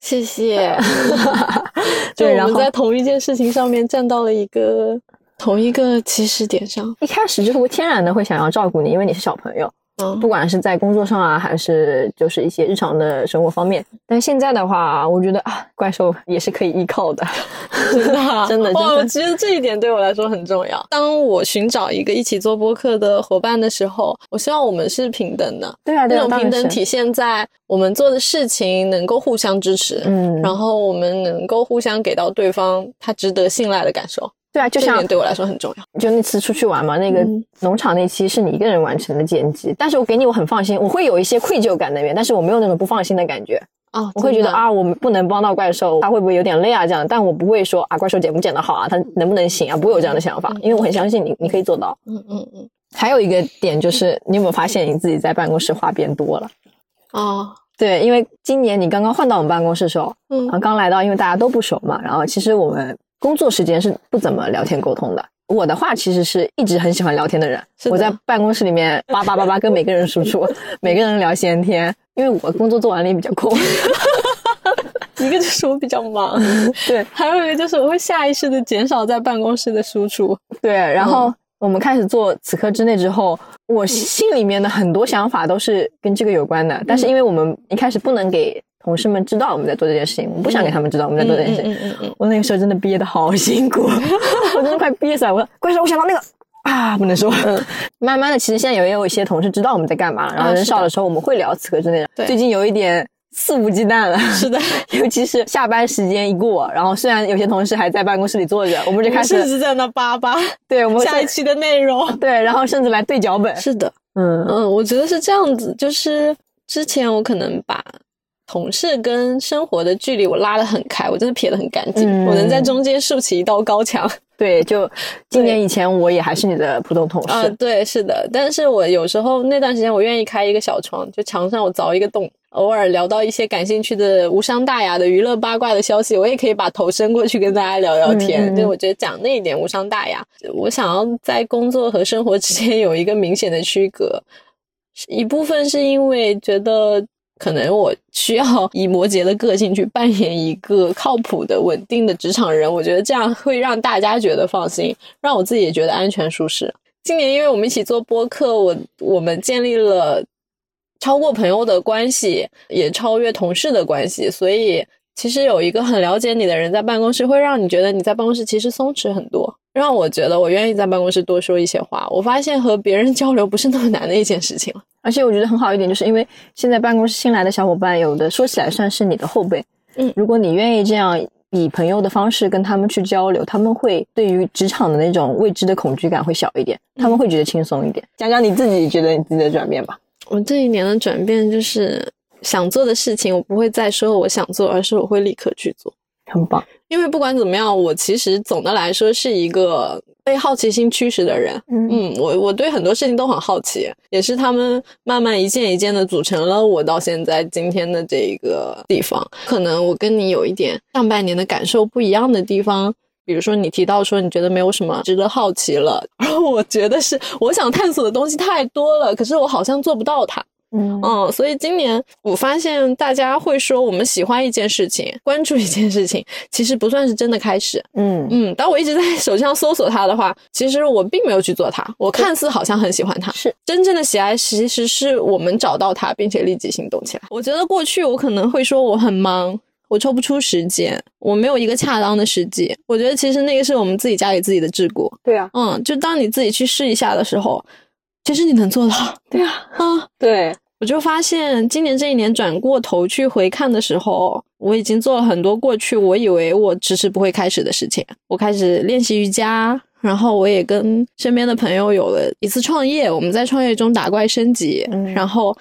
谢谢。<laughs> 就对然后我们在同一件事情上面站到了一个同一个起始点上。一开始就是会天然的会想要照顾你，因为你是小朋友，嗯不管是在工作上啊，还是就是一些日常的生活方面。但现在的话，我觉得啊，怪兽也是可以依靠的。<laughs> <laughs> 真的啊真的哇！我觉得这一点对我来说很重要。当我寻找一个一起做播客的伙伴的时候，我希望我们是平等的。对啊，对啊，那种平等体现在我们做的事情能够互相支持，嗯，然后我们能够互相给到对方他值得信赖的感受。对啊，就像对我来说很重要。就那次出去玩嘛，那个嗯农场那期是你一个人完成的剪辑，但是我给你我很放心，我会有一些愧疚感那边，但是我没有那种不放心的感觉，哦，我会觉得，啊，我们不能帮到怪兽，他会不会有点累啊这样，但我不会说啊，怪兽剪不剪得好啊，他能不能行啊，不会有这样的想法，因为我很相信你，你可以做到。嗯嗯嗯，还有一个点就是，你有没有发现你自己在办公室话变多了？哦，对，因为今年你刚刚换到我们办公室的时候，嗯然后刚来到，因为大家都不熟嘛，然后其实我们工作时间是不怎么聊天沟通的。我的话其实是一直很喜欢聊天的人，的我在办公室里面叭叭叭叭跟每个人输出，<laughs> 每个人聊闲天，因为我工作做完了也比较空。<laughs> 一个就是我比较忙，对还有一个就是我会下意识的减少在办公室的输出。对，然嗯后我们开始做此刻之内之后，我心里面的很多想法都是跟这个有关的，但是因为我们一开始不能给同事们知道我们在做这件事情，我们不想给他们知道我们在做这件事情。嗯嗯嗯我那个时候真的憋得好辛苦，<laughs> 我真的快憋死了。我说怪兽，我想到那个啊，不能说。<laughs> 慢慢的，其实现在也有一些同事知道我们在干嘛，然后人少的时候我们会聊此刻之内的。最近有一点肆无忌惮了，<laughs> 是的，<laughs> 尤其是下班时间一过，然后虽然有些同事还在办公室里坐着，我们就开甚始至在那叭叭 <laughs> 对我们下一期的内容。对，然后甚至来对脚本。是的，嗯嗯，我觉得是这样子，就是之前我可能把同事跟生活的距离我拉得很开，我真的撇得很干净，嗯我能在中间竖起一道高墙。对，就今年以前我也还是你的普通同事，啊、对，是的，但是我有时候那段时间我愿意开一个小窗，就墙上我凿一个洞，偶尔聊到一些感兴趣的无伤大雅的娱乐八卦的消息，我也可以把头伸过去跟大家聊聊天。嗯嗯嗯就我觉得讲那一点无伤大雅，我想要在工作和生活之间有一个明显的区隔，一部分是因为觉得。可能我需要以摩羯的个性去扮演一个靠谱的、稳定的职场人，我觉得这样会让大家觉得放心，让我自己也觉得安全舒适。今年因为我们一起做播客，我我们建立了超过朋友的关系，也超越同事的关系，所以其实有一个很了解你的人在办公室，会让你觉得你在办公室其实松弛很多，让我觉得我愿意在办公室多说一些话。我发现和别人交流不是那么难的一件事情了。而且我觉得很好一点，就是因为现在办公室新来的小伙伴，有的说起来算是你的后辈。嗯如果你愿意这样以朋友的方式跟他们去交流，他们会对于职场的那种未知的恐惧感会小一点，他们会觉得轻松一点。讲讲你自己觉得你自己的转变吧。我这一年的转变就是想做的事情，我不会再说我想做，而是我会立刻去做。很棒，因为不管怎么样，我其实总的来说是一个被好奇心驱使的人。嗯嗯，我我对很多事情都很好奇，也是他们慢慢一件一件的组成了我到现在今天的这一个地方。可能我跟你有一点上半年的感受不一样的地方。比如说，你提到说你觉得没有什么值得好奇了，然后我觉得是我想探索的东西太多了，可是我好像做不到它。嗯嗯，所以今年我发现大家会说我们喜欢一件事情，关注一件事情，其实不算是真的开始。嗯嗯，当我一直在手机上搜索它的话，其实我并没有去做它。我看似好像很喜欢它，是真正的喜爱其实是我们找到它，并且立即行动起来。我觉得过去我可能会说我很忙。我抽不出时间，我没有一个恰当的时机。我觉得其实那个是我们自己家里自己的桎梏。对啊，嗯，就当你自己去试一下的时候，其实你能做到。<laughs> 对啊，啊，对，我就发现今年这一年转过头去回看的时候，我已经做了很多过去我以为我迟迟不会开始的事情。我开始练习瑜伽，然后我也跟身边的朋友有了一次创业，我们在创业中打怪升级，嗯然后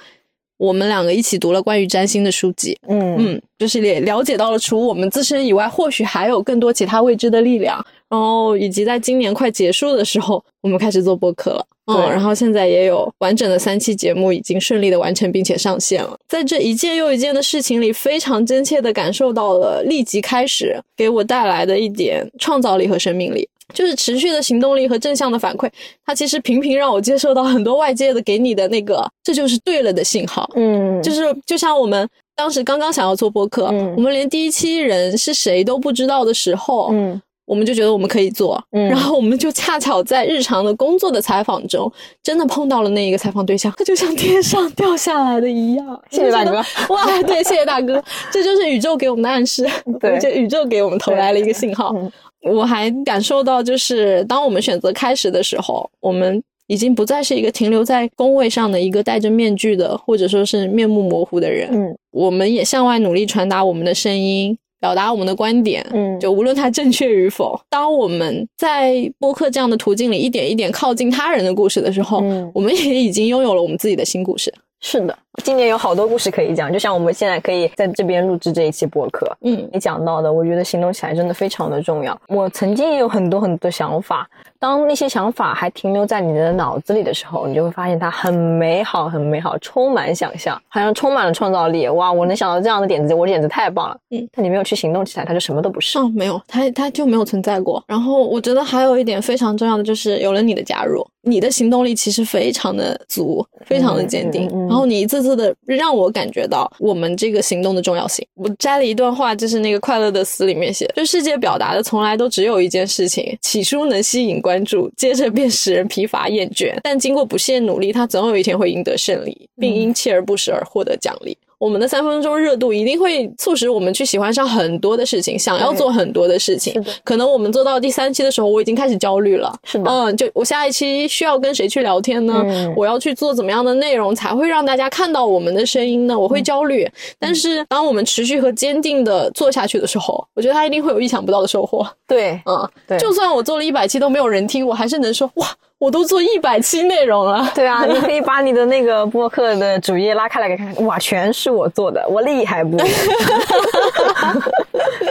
我们两个一起读了关于占星的书籍。嗯嗯，就是也了解到了除我们自身以外，或许还有更多其他未知的力量。然后以及在今年快结束的时候，我们开始做播客了。嗯，对然后现在也有完整的三期节目已经顺利的完成并且上线了。在这一件又一件的事情里，非常真切的感受到了立即开始给我带来的一点创造力和生命力。就是持续的行动力和正向的反馈，它其实频频让我接受到很多外界的给你的那个“这就是对了”的信号。嗯，就是就像我们当时刚刚想要做播客，嗯我们连第一期人是谁都不知道的时候，嗯我们就觉得我们可以做，嗯然后我们就恰巧在日常的工作的采访中，真的碰到了那一个采访对象，他就像天上掉下来的一样。谢谢大哥！哇，对，谢谢大哥，这就是宇宙给我们的暗示，对这宇宙给我们投来了一个信号。嗯我还感受到，就是当我们选择开始的时候，我们已经不再是一个停留在工位上的一个戴着面具的，或者说是面目模糊的人。嗯我们也向外努力传达我们的声音，表达我们的观点。嗯，就无论它正确与否，当我们在播客这样的途径里一点一点靠近他人的故事的时候，嗯我们也已经拥有了我们自己的新故事。是的，今年有好多故事可以讲，就像我们现在可以在这边录制这一期播客。嗯你讲到的，我觉得行动起来真的非常的重要。我曾经也有很多很多想法，当那些想法还停留在你的脑子里的时候，你就会发现它很美好，很美好，充满想象，好像充满了创造力。哇，我能想到这样的点子，我简直太棒了。嗯，但你没有去行动起来，它就什么都不是。哦，没有，它它就没有存在过。然后我觉得还有一点非常重要的就是，有了你的加入，你的行动力其实非常的足，非常的坚定。嗯嗯嗯然后你一次次的让我感觉到我们这个行动的重要性。我摘了一段话，就是那个《快乐的死》里面写，就世界表达的从来都只有一件事情，起初能吸引关注，接着便使人疲乏厌倦，但经过不懈努力，他总有一天会赢得胜利，并因锲而不舍而获得奖励。我们的三分钟热度一定会促使我们去喜欢上很多的事情，想要做很多的事情。可能我们做到第三期的时候，我已经开始焦虑了。是的嗯，就我下一期需要跟谁去聊天呢？嗯我要去做怎么样的内容才会让大家看到我们的声音呢？我会焦虑。但是当我们持续和坚定的做下去的时候，我觉得他一定会有意想不到的收获。对，嗯，对就算我做了一百期都没有人听，我还是能说哇，我都做一百期内容了。对啊，<laughs> 你可以把你的那个播客的主页拉开来看看，哇，全是我做的，我厉害不？<laughs>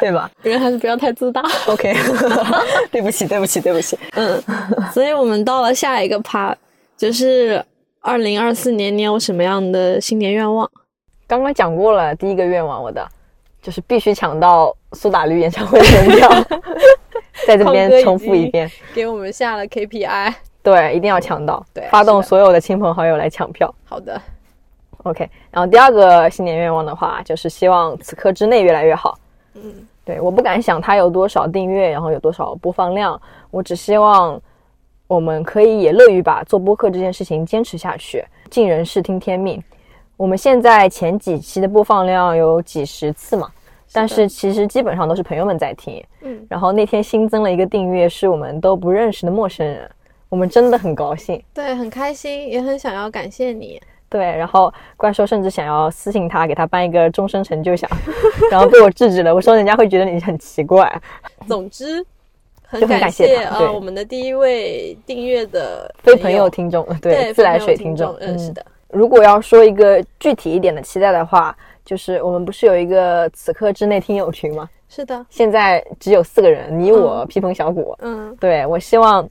对吧人还是不要太自大。？OK，<laughs> 对不起，对不起，对不起。嗯，所以我们到了下一个 part，就是二零二四年你有什么样的新年愿望？刚刚讲过了，第一个愿望我的就是必须抢到苏打绿演唱会门票，在这边重复一遍，给我们下了 KPI。对，一定要抢到，对发动所有的亲朋好友来抢票。好的，OK，然后第二个新年愿望的话，就是希望此刻之内越来越好。嗯，对，我不敢想它有多少订阅，然后有多少播放量，我只希望我们可以也乐于把做播客这件事情坚持下去。尽人事，听天命。我们现在前几期的播放量有几十次嘛，但是其实基本上都是朋友们在听。嗯，然后那天新增了一个订阅，是我们都不认识的陌生人，我们真的很高兴。对，很开心，也很想要感谢你。对，然后怪兽甚至想要私信他，给他颁一个终身成就奖，<laughs> 然后被我制止了。我说人家会觉得你很奇怪。总之，<laughs> 很感谢谢啊、我们的第一位订阅的非朋友听众，对对自来水听众，嗯，是的，如果要说一个具体一点的期待的话，就是我们不是有一个此刻之内听友群吗？是的，现在只有四个人，你我、披风小谷。嗯对我希望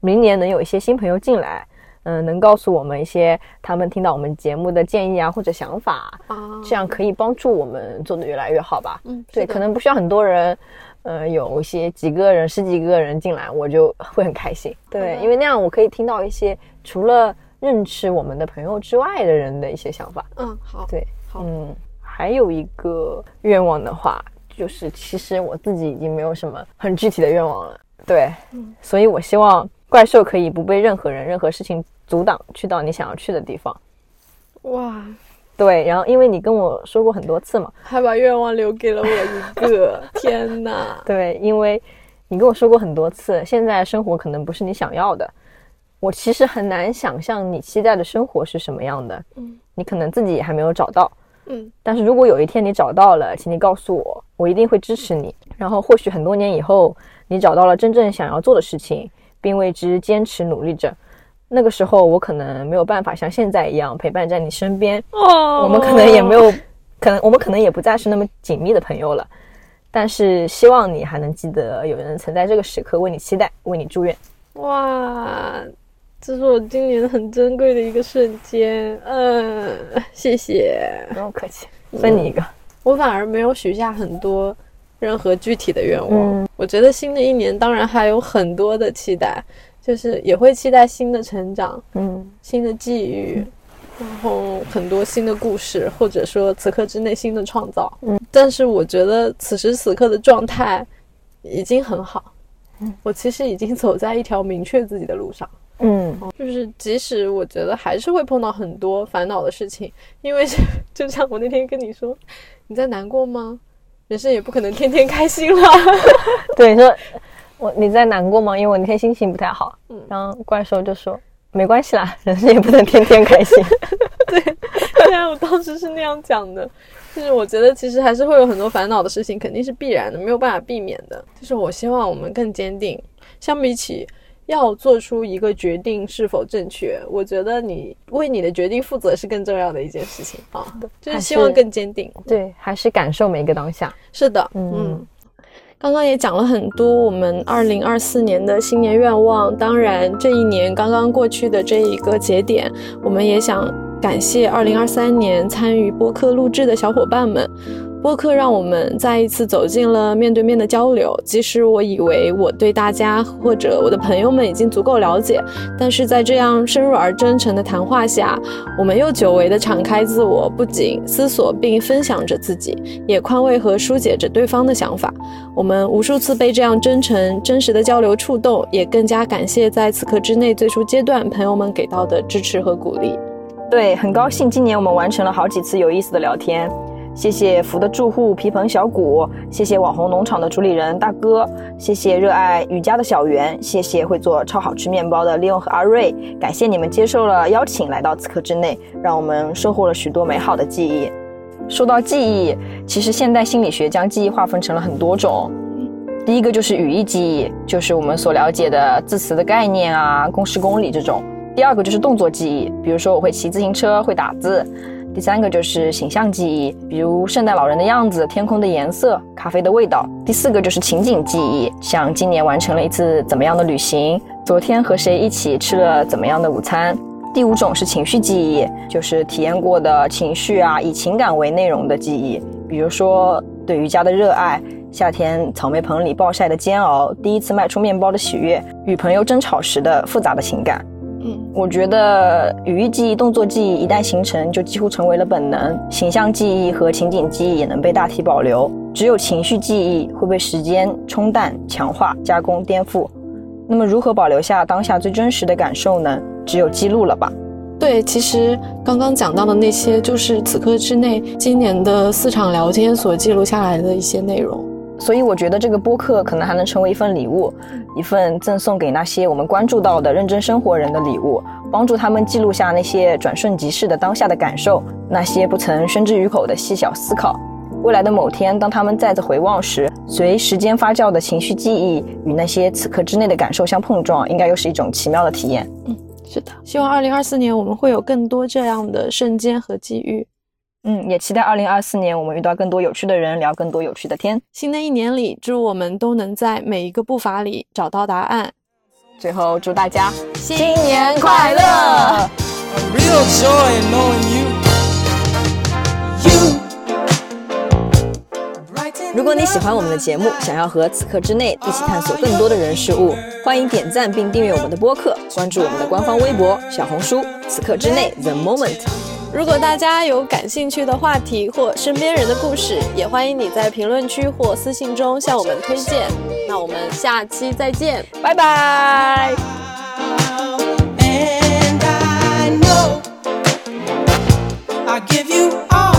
明年能有一些新朋友进来，嗯、能告诉我们一些他们听到我们节目的建议啊或者想法，啊，这样可以帮助我们做得越来越好吧。嗯，对，可能不需要很多人，呃，有一些几个人、十几个人进来，我就会很开心。对，因为那样我可以听到一些除了认识我们的朋友之外的人的一些想法。嗯，好，对，好，嗯，还有一个愿望的话，就是其实我自己已经没有什么很具体的愿望了。对，嗯所以我希望怪兽可以不被任何人、任何事情阻挡，去到你想要去的地方。哇，对，然后因为你跟我说过很多次嘛，还把愿望留给了我一个，<laughs> 天哪！对，因为你跟我说过很多次，现在生活可能不是你想要的。我其实很难想象你期待的生活是什么样的，嗯你可能自己也还没有找到。嗯但是如果有一天你找到了，请你告诉我，我一定会支持你。然后或许很多年以后，你找到了真正想要做的事情，并为之坚持努力着，那个时候我可能没有办法像现在一样陪伴在你身边，哦我们可能也没有，可能我们可能也不再是那么紧密的朋友了。但是希望你还能记得，有人曾在这个时刻为你期待，为你祝愿。哇，这是我今年很珍贵的一个瞬间。嗯，谢谢。不用客气，分你一个。我反而没有许下很多任何具体的愿望。嗯我觉得新的一年当然还有很多的期待，就是也会期待新的成长、嗯新的际遇，然后很多新的故事，或者说此刻之内新的创造。嗯，但是我觉得此时此刻的状态已经很好。嗯，我其实已经走在一条明确自己的路上。嗯就是即使我觉得还是会碰到很多烦恼的事情，因为就像我那天跟你说，你在难过吗？人生也不可能天天开心啦。<laughs> 对，说我你在难过吗？因为我那天心情不太好。嗯然后怪兽就说没关系啦，人生也不能天天开心。<laughs> 对啊，我当时是那样讲的。就是我觉得其实还是会有很多烦恼的事情，肯定是必然的，没有办法避免的。就是我希望我们更坚定，相比起要做出一个决定是否正确，我觉得你为你的决定负责是更重要的一件事情啊。就是希望更坚定。对，还是感受每一个当下。是的，嗯嗯。刚刚也讲了很多我们二零二四年的新年愿望，当然这一年刚刚过去的这一个节点，我们也想感谢二零二三年参与播客录制的小伙伴们。播客让我们再一次走进了面对面的交流。即使我以为我对大家或者我的朋友们已经足够了解，但是在这样深入而真诚的谈话下，我们又久违的敞开自我，不仅思索并分享着自己，也宽慰和疏解着对方的想法。我们无数次被这样真诚、真实的交流触动，也更加感谢在此刻之内最初阶段朋友们给到的支持和鼓励。对，很高兴今年我们完成了好几次有意思的聊天。谢谢福的住户皮蓬小谷，谢谢网红农场的主理人大哥，谢谢热爱瑜伽的小圆，谢谢会做超好吃面包的利用和阿瑞，感谢你们接受了邀请来到此刻之内，让我们收获了许多美好的记忆。说到记忆，其实现代心理学将记忆划分成了很多种。第一个就是语义记忆，就是我们所了解的字词的概念啊、公式公理这种。第二个就是动作记忆，比如说我会骑自行车，会打字。第三个就是形象记忆，比如圣诞老人的样子、天空的颜色、咖啡的味道。第四个就是情景记忆，像今年完成了一次怎么样的旅行，昨天和谁一起吃了怎么样的午餐。第五种是情绪记忆，就是体验过的情绪啊，以情感为内容的记忆，比如说对瑜伽的热爱，夏天草莓棚里暴晒的煎熬，第一次迈出面包的喜悦，与朋友争吵时的复杂的情感。嗯，我觉得语义记忆、动作记忆一旦形成，就几乎成为了本能。形象记忆和情景记忆也能被大体保留，只有情绪记忆会被时间冲淡、强化、加工、颠覆。那么，如何保留下当下最真实的感受呢？只有记录了吧。对，其实刚刚讲到的那些，就是此刻之内今年的四场聊天所记录下来的一些内容。所以我觉得这个播客可能还能成为一份礼物，一份赠送给那些我们关注到的认真生活人的礼物，帮助他们记录下那些转瞬即逝的当下的感受，那些不曾宣之于口的细小思考。未来的某天，当他们再次回望时，随时间发酵的情绪记忆与那些此刻之内的感受相碰撞，应该又是一种奇妙的体验。嗯是的，希望二零二四年我们会有更多这样的瞬间和机遇。嗯，也期待二零二四年我们遇到更多有趣的人，聊更多有趣的天。新的一年里，祝我们都能在每一个步伐里找到答案。最后，祝大家新年快乐！A real joy knowing you. You. 如果你喜欢我们的节目，想要和此刻之内一起探索更多的人事物，欢迎点赞并订阅我们的播客，关注我们的官方微博、小红书“此刻之内 The Moment”。如果大家有感兴趣的话题或身边人的故事，也欢迎你在评论区或私信中向我们推荐。那我们下期再见。拜拜。And I know I give you all